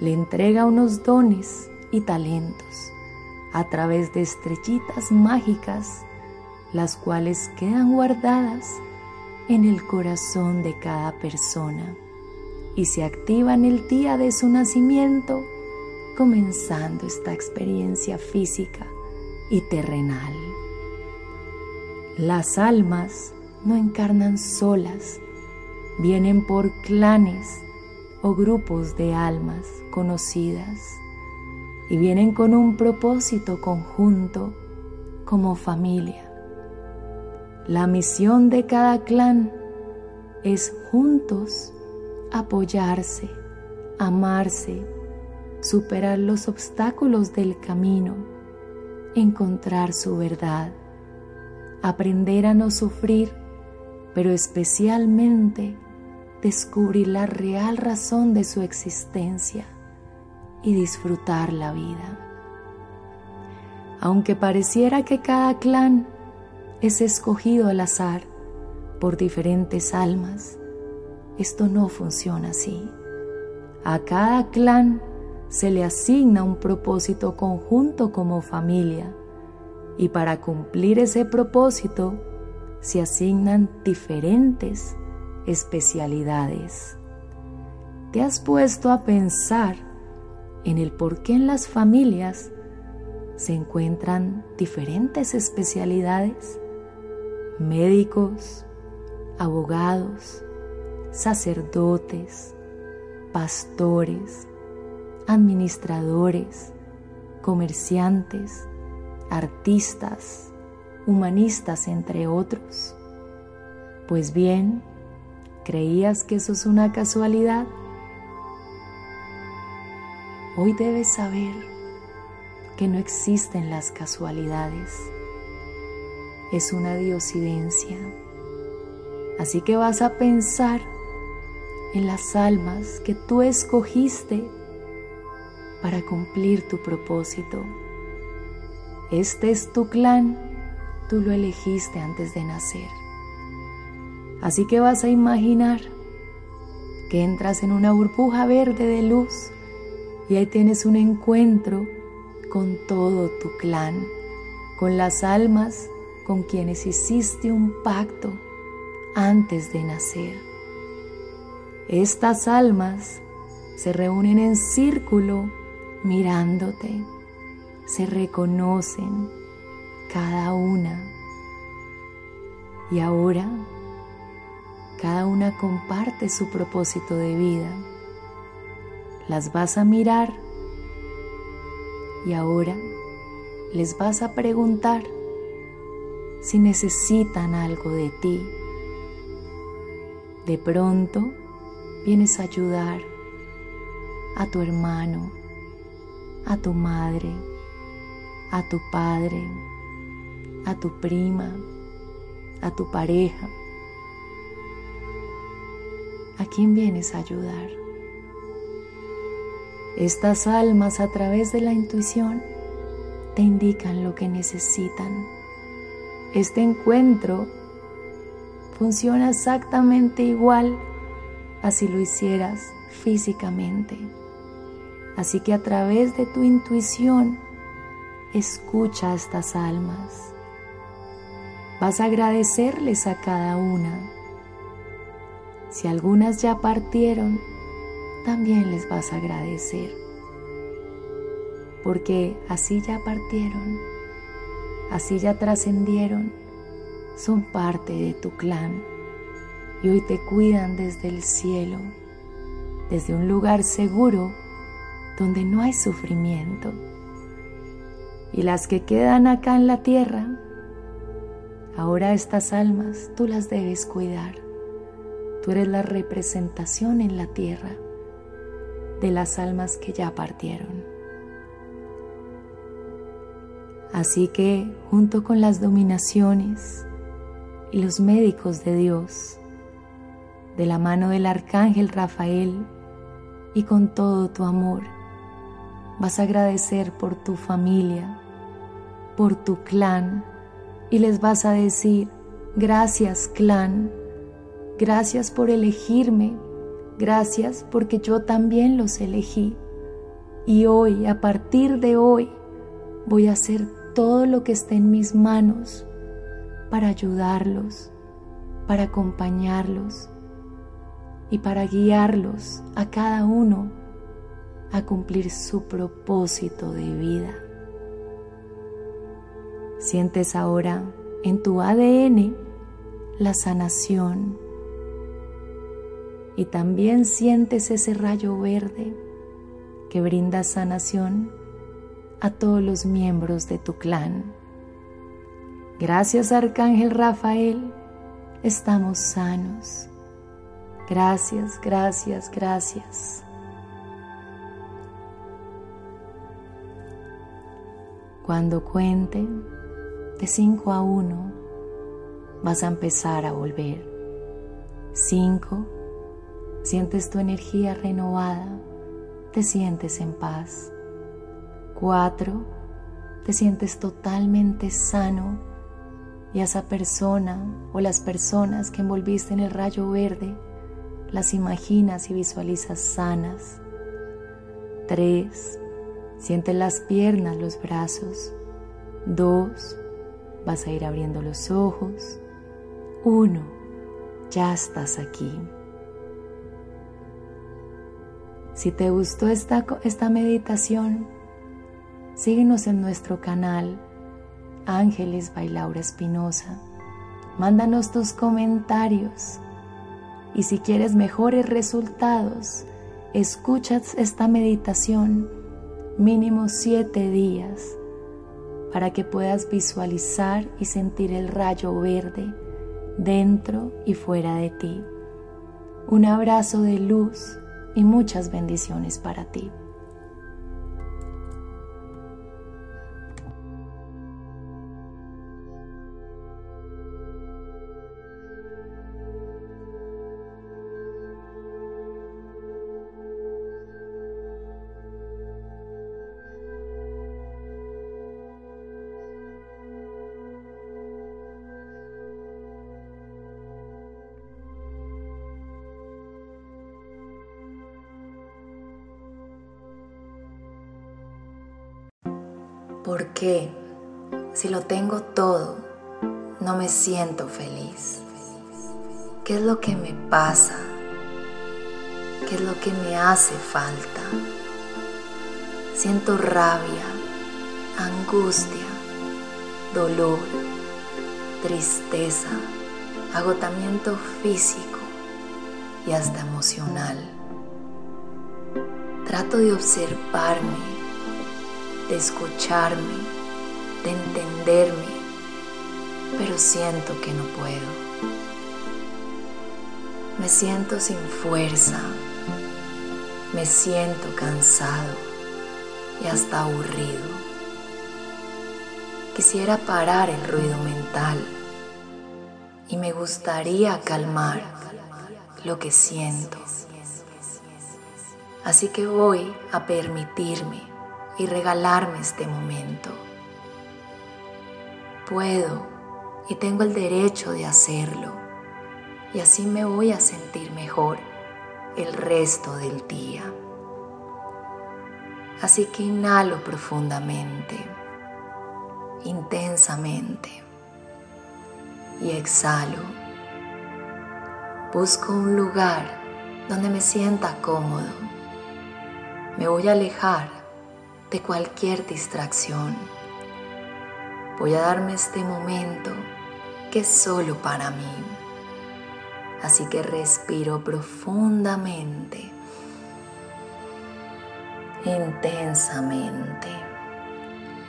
Le entrega unos dones y talentos a través de estrellitas mágicas, las cuales quedan guardadas en el corazón de cada persona y se activan el día de su nacimiento, comenzando esta experiencia física y terrenal. Las almas no encarnan solas, vienen por clanes o grupos de almas conocidas y vienen con un propósito conjunto como familia. La misión de cada clan es juntos apoyarse, amarse, superar los obstáculos del camino, encontrar su verdad, aprender a no sufrir, pero especialmente descubrir la real razón de su existencia y disfrutar la vida. Aunque pareciera que cada clan es escogido al azar por diferentes almas, esto no funciona así. A cada clan se le asigna un propósito conjunto como familia y para cumplir ese propósito se asignan diferentes especialidades. ¿Te has puesto a pensar en el por qué en las familias se encuentran diferentes especialidades? Médicos, abogados, sacerdotes, pastores, administradores, comerciantes, artistas, humanistas, entre otros. Pues bien, ¿creías que eso es una casualidad? Hoy debes saber que no existen las casualidades. Es una diosidencia. Así que vas a pensar en las almas que tú escogiste para cumplir tu propósito. Este es tu clan, tú lo elegiste antes de nacer. Así que vas a imaginar que entras en una burbuja verde de luz y ahí tienes un encuentro con todo tu clan, con las almas con quienes hiciste un pacto antes de nacer. Estas almas se reúnen en círculo mirándote, se reconocen cada una y ahora cada una comparte su propósito de vida. Las vas a mirar y ahora les vas a preguntar si necesitan algo de ti. De pronto, vienes a ayudar a tu hermano, a tu madre, a tu padre, a tu prima, a tu pareja. ¿A quién vienes a ayudar? Estas almas a través de la intuición te indican lo que necesitan. Este encuentro funciona exactamente igual así lo hicieras físicamente. Así que a través de tu intuición, escucha a estas almas. Vas a agradecerles a cada una. Si algunas ya partieron, también les vas a agradecer. Porque así ya partieron, así ya trascendieron, son parte de tu clan y hoy te cuidan desde el cielo, desde un lugar seguro donde no hay sufrimiento. Y las que quedan acá en la tierra, ahora estas almas tú las debes cuidar. Tú eres la representación en la tierra de las almas que ya partieron. Así que junto con las dominaciones y los médicos de Dios, de la mano del arcángel Rafael y con todo tu amor. Vas a agradecer por tu familia, por tu clan y les vas a decir, gracias clan, Gracias por elegirme. Gracias porque yo también los elegí. Y hoy, a partir de hoy, voy a hacer todo lo que esté en mis manos para ayudarlos, para acompañarlos y para guiarlos a cada uno a cumplir su propósito de vida. Sientes ahora en tu ADN la sanación y también sientes ese rayo verde que brinda sanación a todos los miembros de tu clan. Gracias Arcángel Rafael, estamos sanos. Gracias, gracias, gracias. Cuando cuente de 5 a 1, vas a empezar a volver. 5, sientes tu energía renovada, te sientes en paz. 4, te sientes totalmente sano y a esa persona o las personas que envolviste en el rayo verde las imaginas y visualizas sanas. 3, siente las piernas, los brazos. 2, vas a ir abriendo los ojos. Uno, ya estás aquí. Si te gustó esta, esta meditación, síguenos en nuestro canal Ángeles Bailaura Espinosa. Mándanos tus comentarios y si quieres mejores resultados, escuchas esta meditación mínimo siete días para que puedas visualizar y sentir el rayo verde dentro y fuera de ti. Un abrazo de luz y muchas bendiciones para ti. ¿Por qué, si lo tengo todo, no me siento feliz? ¿Qué es lo que me pasa? ¿Qué es lo que me hace falta? Siento rabia, angustia, dolor, tristeza, agotamiento físico y hasta emocional. Trato de observarme de escucharme, de entenderme, pero siento que no puedo. Me siento sin fuerza, me siento cansado y hasta aburrido. Quisiera parar el ruido mental y me gustaría calmar lo que siento. Así que voy a permitirme y regalarme este momento. Puedo y tengo el derecho de hacerlo y así me voy a sentir mejor el resto del día. Así que inhalo profundamente, intensamente y exhalo. Busco un lugar donde me sienta cómodo. Me voy a alejar de cualquier distracción. Voy a darme este momento que es solo para mí. Así que respiro profundamente, intensamente.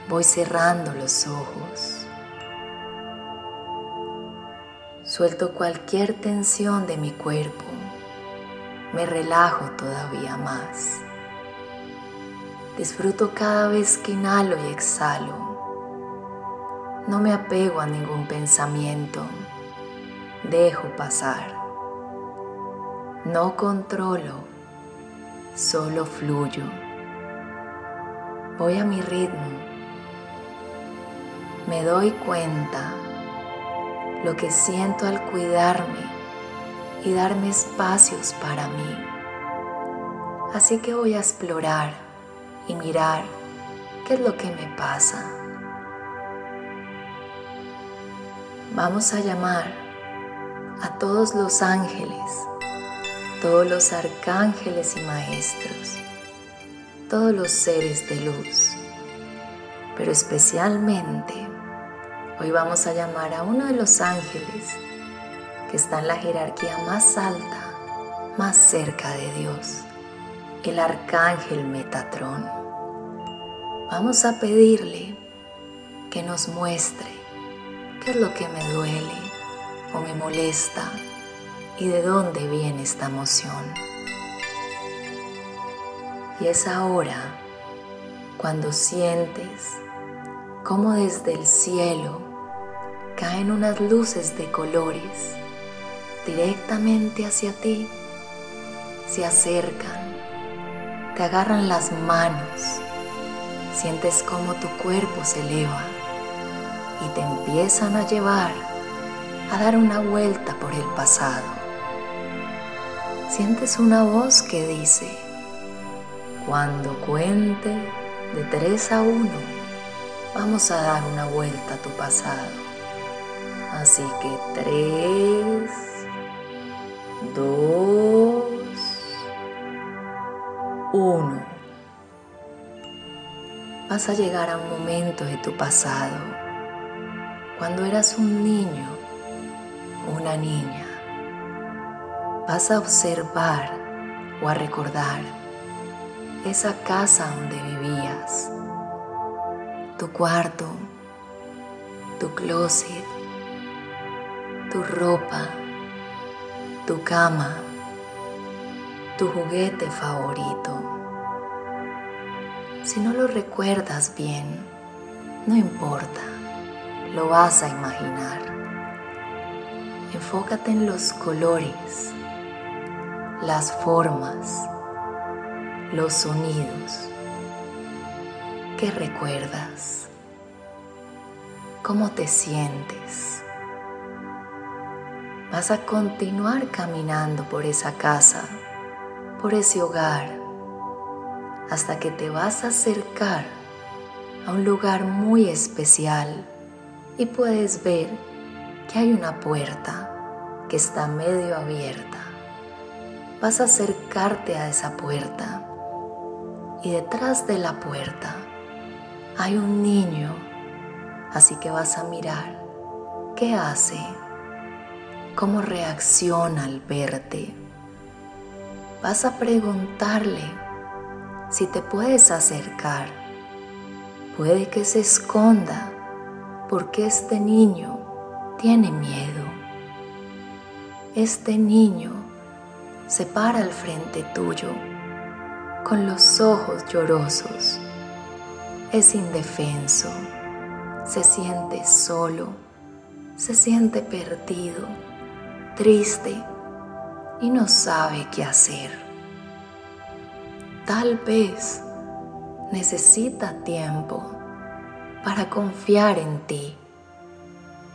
Voy cerrando los ojos. Suelto cualquier tensión de mi cuerpo. Me relajo todavía más. Disfruto cada vez que inhalo y exhalo. No me apego a ningún pensamiento. Dejo pasar. No controlo, solo fluyo. Voy a mi ritmo. Me doy cuenta lo que siento al cuidarme y darme espacios para mí. Así que voy a explorar y mirar qué es lo que me pasa. Vamos a llamar a todos los ángeles, todos los arcángeles y maestros, todos los seres de luz, pero especialmente hoy vamos a llamar a uno de los ángeles que está en la jerarquía más alta, más cerca de Dios, el arcángel Metatrón. Vamos a pedirle que nos muestre qué es lo que me duele o me molesta y de dónde viene esta emoción. Y es ahora cuando sientes como desde el cielo caen unas luces de colores directamente hacia ti, se acercan, te agarran las manos, sientes como tu cuerpo se eleva y te empiezan a llevar a dar una vuelta por el pasado. Sientes una voz que dice, cuando cuente de 3 a 1, vamos a dar una vuelta a tu pasado. Así que 3, dos, uno. Vas a llegar a un momento de tu pasado, cuando eras un niño, una niña. Vas a observar o a recordar esa casa donde vivías, tu cuarto, tu closet, tu ropa tu cama, tu juguete favorito. Si no lo recuerdas bien, no importa, lo vas a imaginar. Enfócate en los colores, las formas, los sonidos. ¿Qué recuerdas? ¿Cómo te sientes? vas a continuar caminando por esa casa, por ese hogar, hasta que te vas a acercar a un lugar muy especial y puedes ver que hay una puerta que está medio abierta. Vas a acercarte a esa puerta y detrás de la puerta hay un niño, así que vas a mirar qué hace cómo reacciona al verte. Vas a preguntarle si te puedes acercar. Puede que se esconda porque este niño tiene miedo. Este niño se para al frente tuyo con los ojos llorosos. Es indefenso, se siente solo, se siente perdido triste y no sabe qué hacer. Tal vez necesita tiempo para confiar en ti.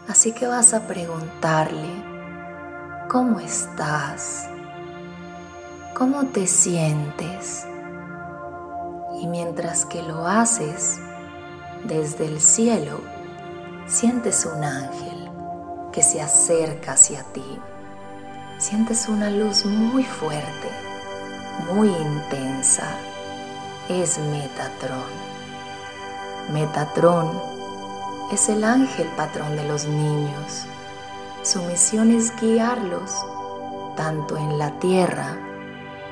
Así que vas a preguntarle, ¿cómo estás? ¿Cómo te sientes? Y mientras que lo haces, desde el cielo, sientes un ángel que se acerca hacia ti sientes una luz muy fuerte, muy intensa. Es Metatrón. Metatrón es el ángel patrón de los niños. Su misión es guiarlos tanto en la tierra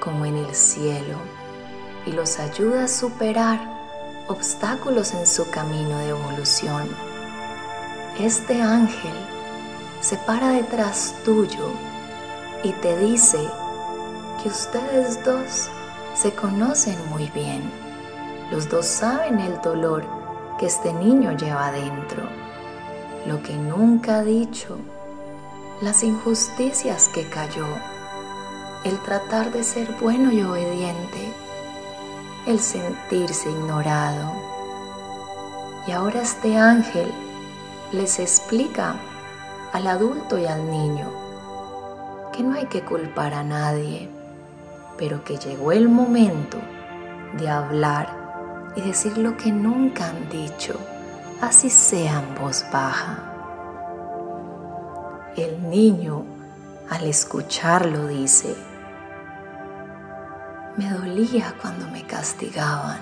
como en el cielo y los ayuda a superar obstáculos en su camino de evolución. Este ángel se para detrás tuyo y te dice que ustedes dos se conocen muy bien. Los dos saben el dolor que este niño lleva dentro, lo que nunca ha dicho, las injusticias que cayó, el tratar de ser bueno y obediente, el sentirse ignorado. Y ahora este ángel les explica al adulto y al niño que no hay que culpar a nadie, pero que llegó el momento de hablar y decir lo que nunca han dicho, así sea en voz baja. El niño al escucharlo dice, me dolía cuando me castigaban,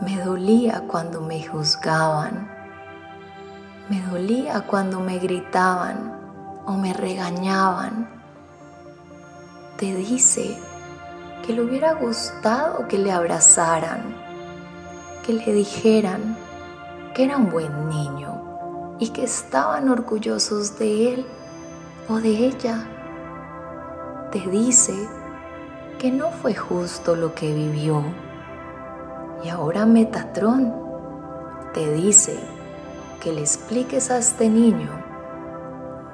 me dolía cuando me juzgaban, me dolía cuando me gritaban o me regañaban. Te dice que le hubiera gustado que le abrazaran, que le dijeran que era un buen niño y que estaban orgullosos de él o de ella. Te dice que no fue justo lo que vivió. Y ahora Metatrón te dice que le expliques a este niño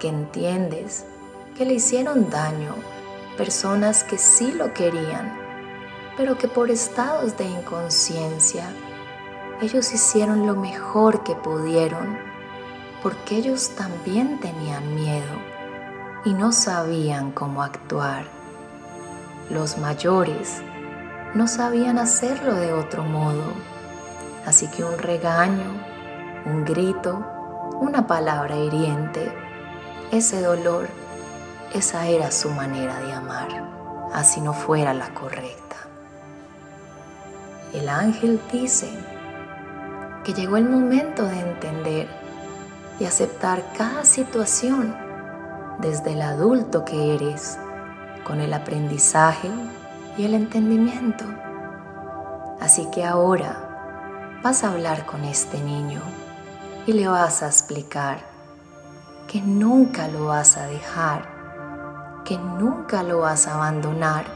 que entiendes que le hicieron daño personas que sí lo querían, pero que por estados de inconsciencia ellos hicieron lo mejor que pudieron, porque ellos también tenían miedo y no sabían cómo actuar. Los mayores no sabían hacerlo de otro modo, así que un regaño, un grito, una palabra hiriente, ese dolor, esa era su manera de amar, así no fuera la correcta. El ángel dice que llegó el momento de entender y aceptar cada situación desde el adulto que eres, con el aprendizaje y el entendimiento. Así que ahora vas a hablar con este niño y le vas a explicar que nunca lo vas a dejar, que nunca lo vas a abandonar,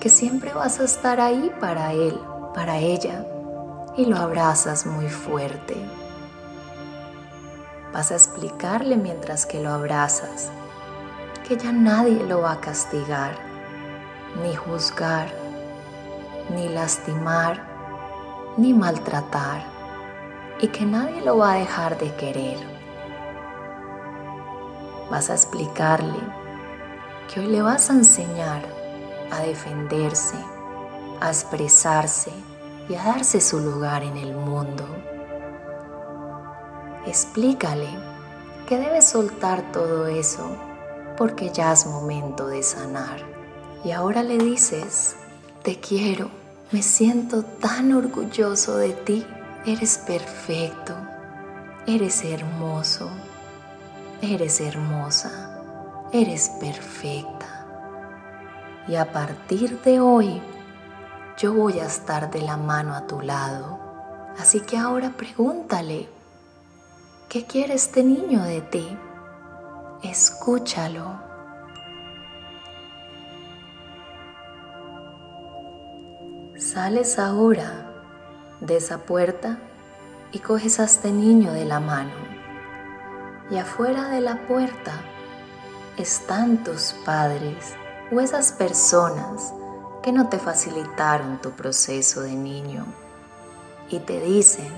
que siempre vas a estar ahí para él, para ella, y lo abrazas muy fuerte. Vas a explicarle mientras que lo abrazas que ya nadie lo va a castigar, ni juzgar, ni lastimar, ni maltratar, y que nadie lo va a dejar de querer vas a explicarle que hoy le vas a enseñar a defenderse, a expresarse y a darse su lugar en el mundo. Explícale que debe soltar todo eso porque ya es momento de sanar. Y ahora le dices, te quiero, me siento tan orgulloso de ti, eres perfecto, eres hermoso, Eres hermosa, eres perfecta. Y a partir de hoy, yo voy a estar de la mano a tu lado. Así que ahora pregúntale, ¿qué quiere este niño de ti? Escúchalo. Sales ahora de esa puerta y coges a este niño de la mano y afuera de la puerta están tus padres o esas personas que no te facilitaron tu proceso de niño. Y te dicen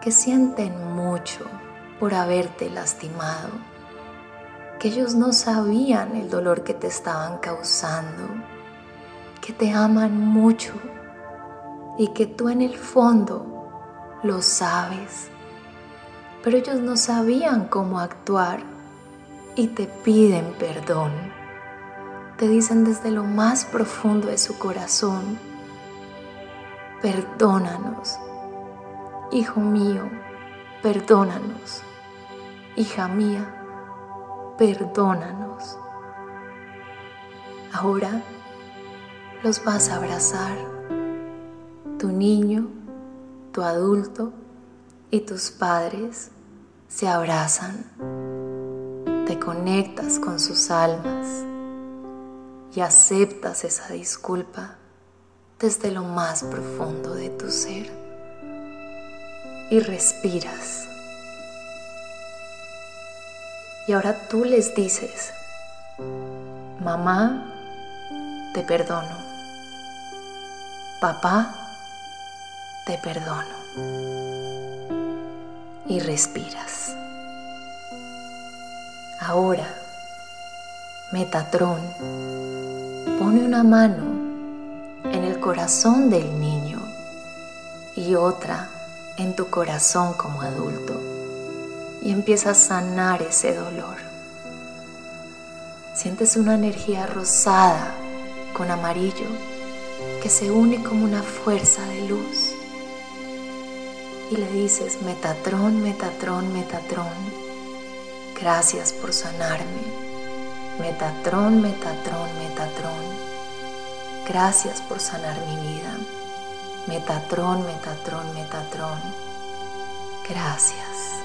que sienten mucho por haberte lastimado, que ellos no sabían el dolor que te estaban causando, que te aman mucho y que tú en el fondo lo sabes pero ellos no sabían cómo actuar y te piden perdón. Te dicen desde lo más profundo de su corazón, perdónanos, hijo mío, perdónanos, hija mía, perdónanos. Ahora los vas a abrazar, tu niño, tu adulto, y tus padres se abrazan, te conectas con sus almas y aceptas esa disculpa desde lo más profundo de tu ser y respiras. Y ahora tú les dices, mamá, te perdono, papá, te perdono y respiras. Ahora, Metatrón pone una mano en el corazón del niño y otra en tu corazón como adulto y empieza a sanar ese dolor. Sientes una energía rosada con amarillo que se une como una fuerza de luz. Y le dices, Metatrón, Metatrón, Metatrón, gracias por sanarme. Metatrón, Metatrón, Metatrón, gracias por sanar mi vida. Metatrón, Metatrón, Metatrón, gracias.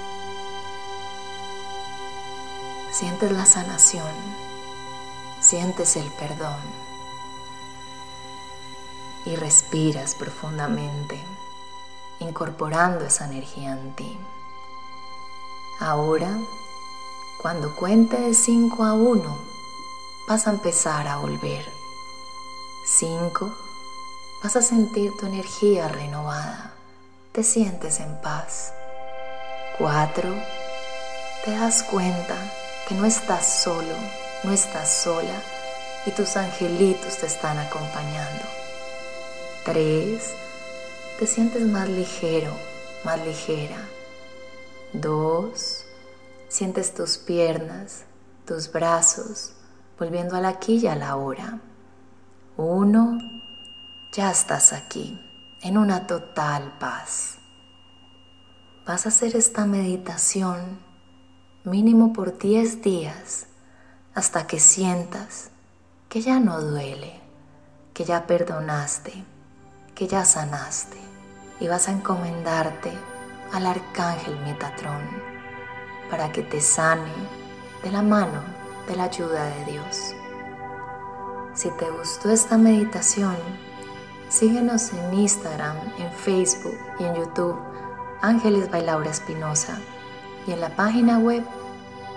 Sientes la sanación, sientes el perdón y respiras profundamente, incorporando esa energía en ti. Ahora, cuando cuente de 5 a 1, vas a empezar a volver. 5, vas a sentir tu energía renovada, te sientes en paz. 4, te das cuenta que no estás solo, no estás sola y tus angelitos te están acompañando. Tres, te sientes más ligero, más ligera. Dos, sientes tus piernas, tus brazos, volviendo al aquí y a la hora. Uno, ya estás aquí, en una total paz. Vas a hacer esta meditación mínimo por 10 días hasta que sientas que ya no duele, que ya perdonaste, que ya sanaste y vas a encomendarte al arcángel Metatrón para que te sane de la mano de la ayuda de Dios. Si te gustó esta meditación, síguenos en Instagram, en Facebook y en YouTube, Ángeles Bailaura Espinosa, y en la página web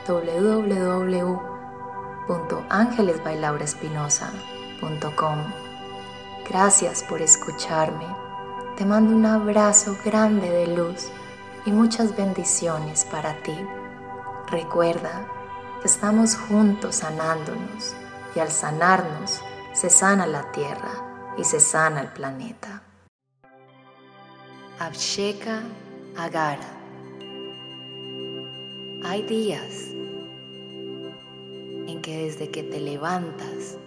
www.angelesbailauraespinosa.com. Gracias por escucharme. Te mando un abrazo grande de luz y muchas bendiciones para ti. Recuerda que estamos juntos sanándonos y al sanarnos se sana la tierra y se sana el planeta. Absheka Agara hay días en que desde que te levantas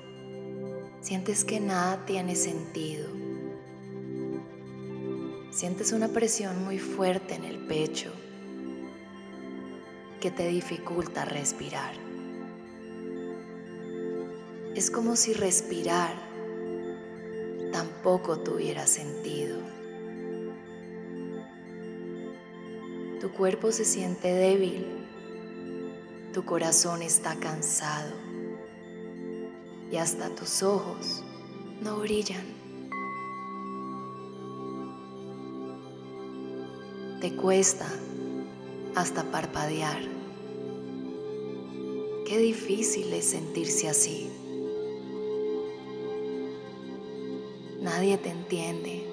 sientes que nada tiene sentido. Sientes una presión muy fuerte en el pecho que te dificulta respirar. Es como si respirar tampoco tuviera sentido. Tu cuerpo se siente débil tu corazón está cansado y hasta tus ojos no brillan. Te cuesta hasta parpadear. Qué difícil es sentirse así. Nadie te entiende,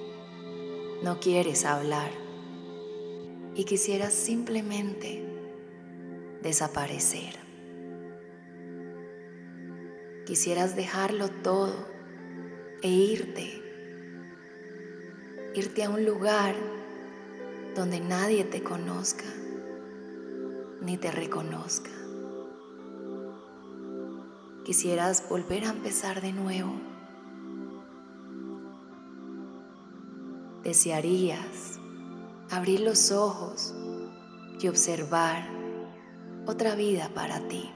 no quieres hablar y quisieras simplemente desaparecer. Quisieras dejarlo todo e irte, irte a un lugar donde nadie te conozca ni te reconozca. Quisieras volver a empezar de nuevo. Desearías abrir los ojos y observar otra vida para ti.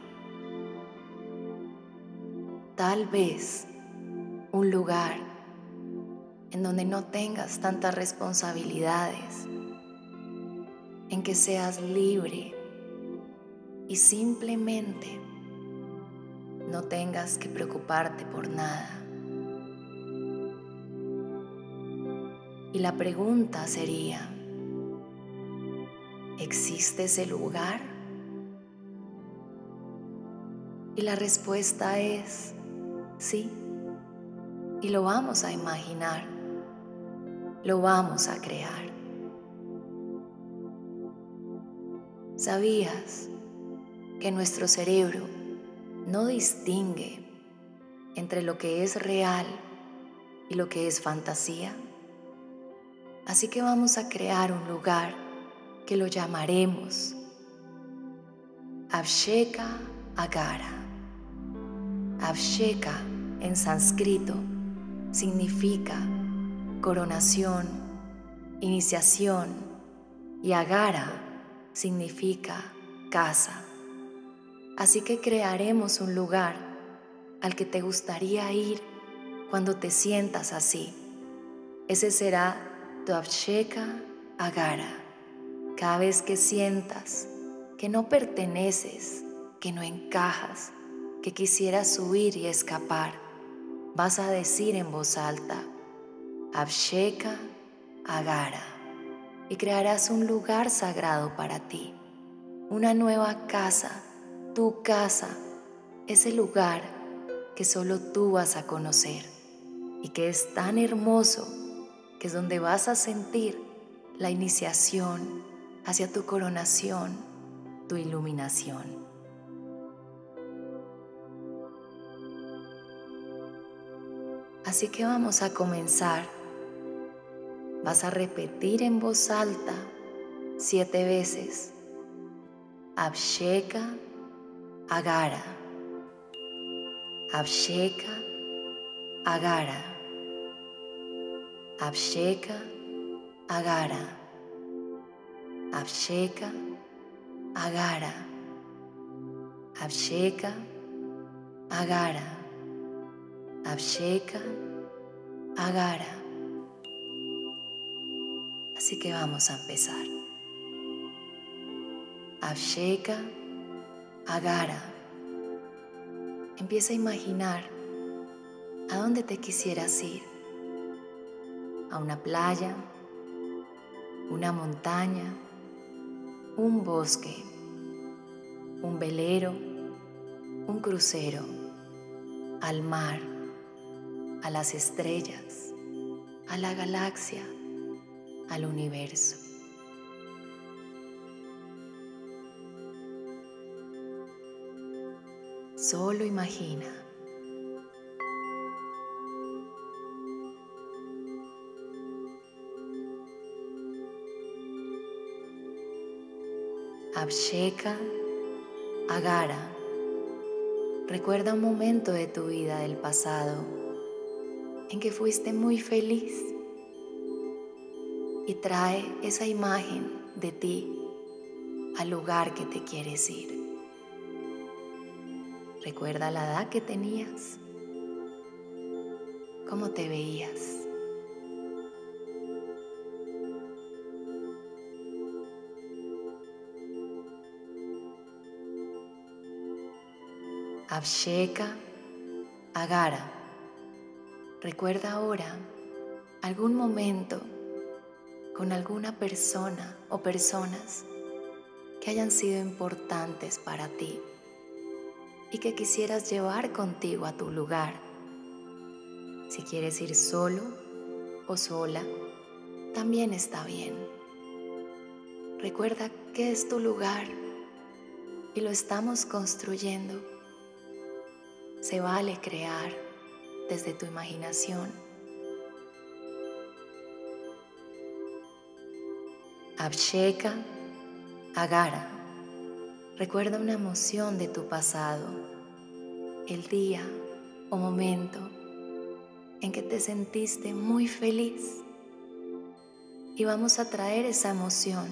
Tal vez un lugar en donde no tengas tantas responsabilidades, en que seas libre y simplemente no tengas que preocuparte por nada. Y la pregunta sería, ¿existe ese lugar? Y la respuesta es sí. Y lo vamos a imaginar. Lo vamos a crear. ¿Sabías que nuestro cerebro no distingue entre lo que es real y lo que es fantasía. Así que vamos a crear un lugar que lo llamaremos Absheka Agara. Absheka en sánscrito significa coronación, iniciación y Agara significa casa. Así que crearemos un lugar al que te gustaría ir cuando te sientas así. Ese será tu Absheka Agara. Cada vez que sientas que no perteneces, que no encajas, que quisieras huir y escapar, vas a decir en voz alta, Absheka Agara, y crearás un lugar sagrado para ti, una nueva casa, tu casa, ese lugar que solo tú vas a conocer y que es tan hermoso que es donde vas a sentir la iniciación hacia tu coronación, tu iluminación. Así que vamos a comenzar. Vas a repetir en voz alta siete veces. Absheka Agara. Absheka Agara. Absheka Agara. Absheka Agara. Absheka Agara. Absheka, Agara. Así que vamos a empezar. Absheka, Agara. Empieza a imaginar a dónde te quisieras ir. A una playa, una montaña, un bosque, un velero, un crucero, al mar a las estrellas, a la galaxia, al universo. Solo imagina. Absheka Agara. Recuerda un momento de tu vida del pasado en que fuiste muy feliz y trae esa imagen de ti al lugar que te quieres ir. Recuerda la edad que tenías, cómo te veías. Absheka Agara Recuerda ahora algún momento con alguna persona o personas que hayan sido importantes para ti y que quisieras llevar contigo a tu lugar. Si quieres ir solo o sola, también está bien. Recuerda que es tu lugar y lo estamos construyendo. Se vale crear desde tu imaginación. Absheka, Agara. Recuerda una emoción de tu pasado, el día o momento en que te sentiste muy feliz. Y vamos a traer esa emoción,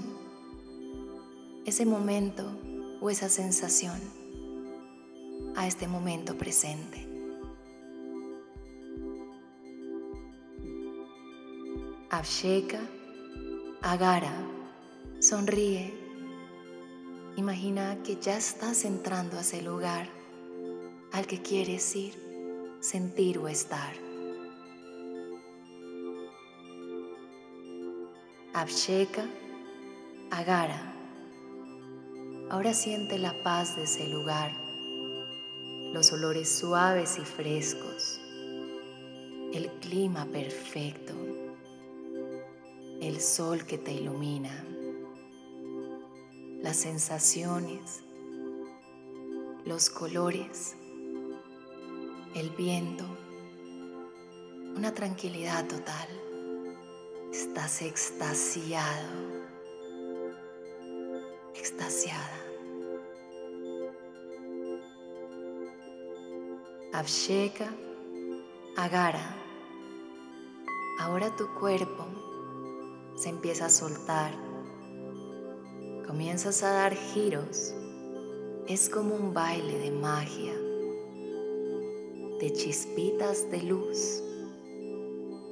ese momento o esa sensación a este momento presente. Absheka, Agara, sonríe. Imagina que ya estás entrando a ese lugar al que quieres ir, sentir o estar. Absheka, Agara. Ahora siente la paz de ese lugar, los olores suaves y frescos, el clima perfecto el sol que te ilumina, las sensaciones los colores, el viento, una tranquilidad total. Estás extasiado, extasiada. Absheka, Agara. Ahora tu cuerpo se empieza a soltar. Comienzas a dar giros. Es como un baile de magia, de chispitas de luz,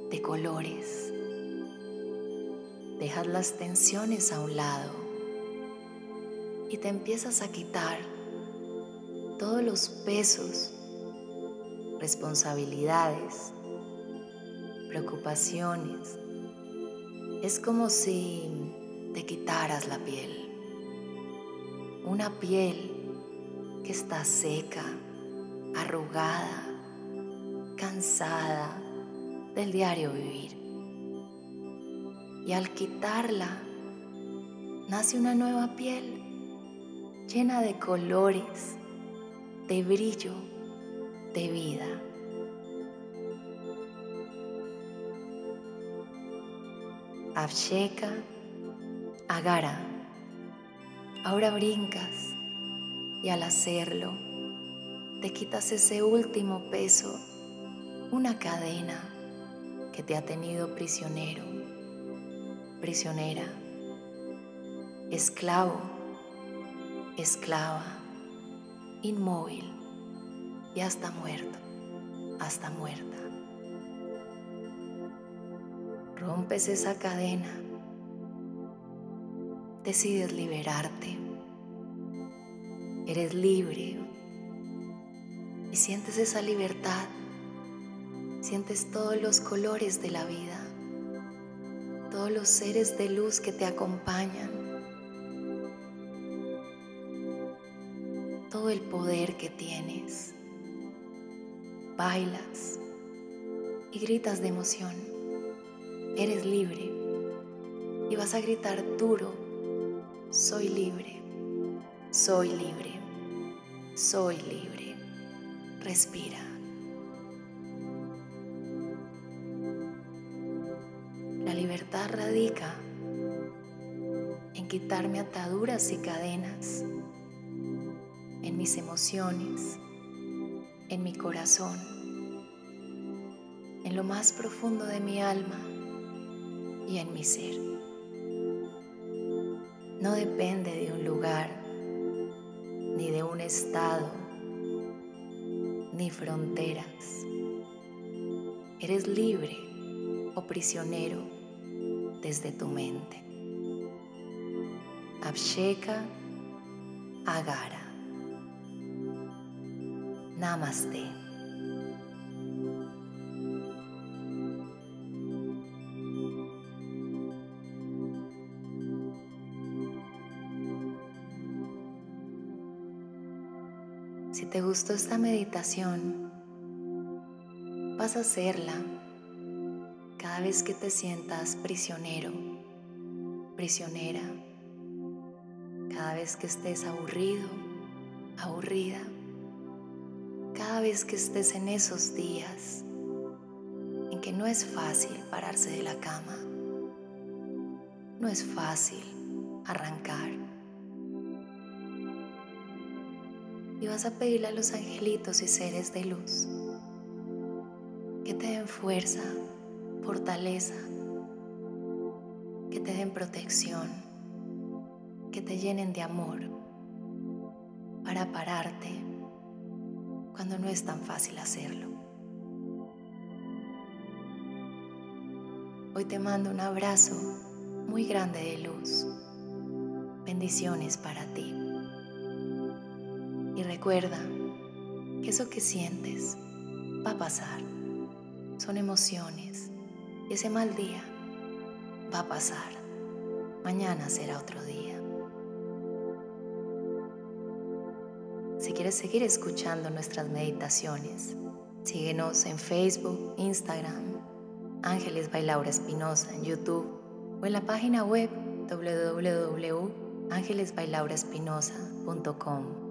de colores. Dejas las tensiones a un lado y te empiezas a quitar todos los pesos responsabilidades, preocupaciones. Es como si te quitaras la piel. Una piel que está seca, arrugada, cansada del diario vivir. Y al quitarla, nace una nueva piel llena de colores, de brillo de vida. Absheka, Agara. Ahora brincas y al hacerlo te quitas ese último peso, una cadena que te ha tenido prisionero, prisionera, esclavo, esclava, inmóvil y hasta muerto, hasta muerta. Rompes esa cadena, decides liberarte, eres libre y sientes esa libertad, sientes todos los colores de la vida, todos los seres de luz que te acompañan. todo el poder que tienes bailas y gritas de emoción. Eres libre y vas a gritar duro, soy libre, soy libre, soy libre. Respira. La libertad radica en quitarme ataduras y cadenas en mis emociones en mi corazón, en lo más profundo de mi alma y en mi ser. No depende de un lugar, ni de un estado, ni fronteras. Eres libre o prisionero desde tu mente. Absheka Agara. Namaste. Te gustó esta meditación, vas a hacerla cada vez que te sientas prisionero, prisionera, cada vez que estés aburrido, aburrida cada vez que estés en esos días en que no es fácil pararse de la cama, no es fácil arrancar. Y vas a pedirle a los angelitos y seres de luz que te den fuerza, fortaleza, que te den protección, que te llenen de amor para pararte cuando no es tan fácil hacerlo. Hoy te mando un abrazo muy grande de luz. Bendiciones para ti. Y recuerda que eso que sientes va a pasar. Son emociones. Y ese mal día va a pasar. Mañana será otro día. Si quieres seguir escuchando nuestras meditaciones, síguenos en Facebook, Instagram, Ángeles Bailaura Espinosa en YouTube o en la página web www.angelesbailauraespinosa.com.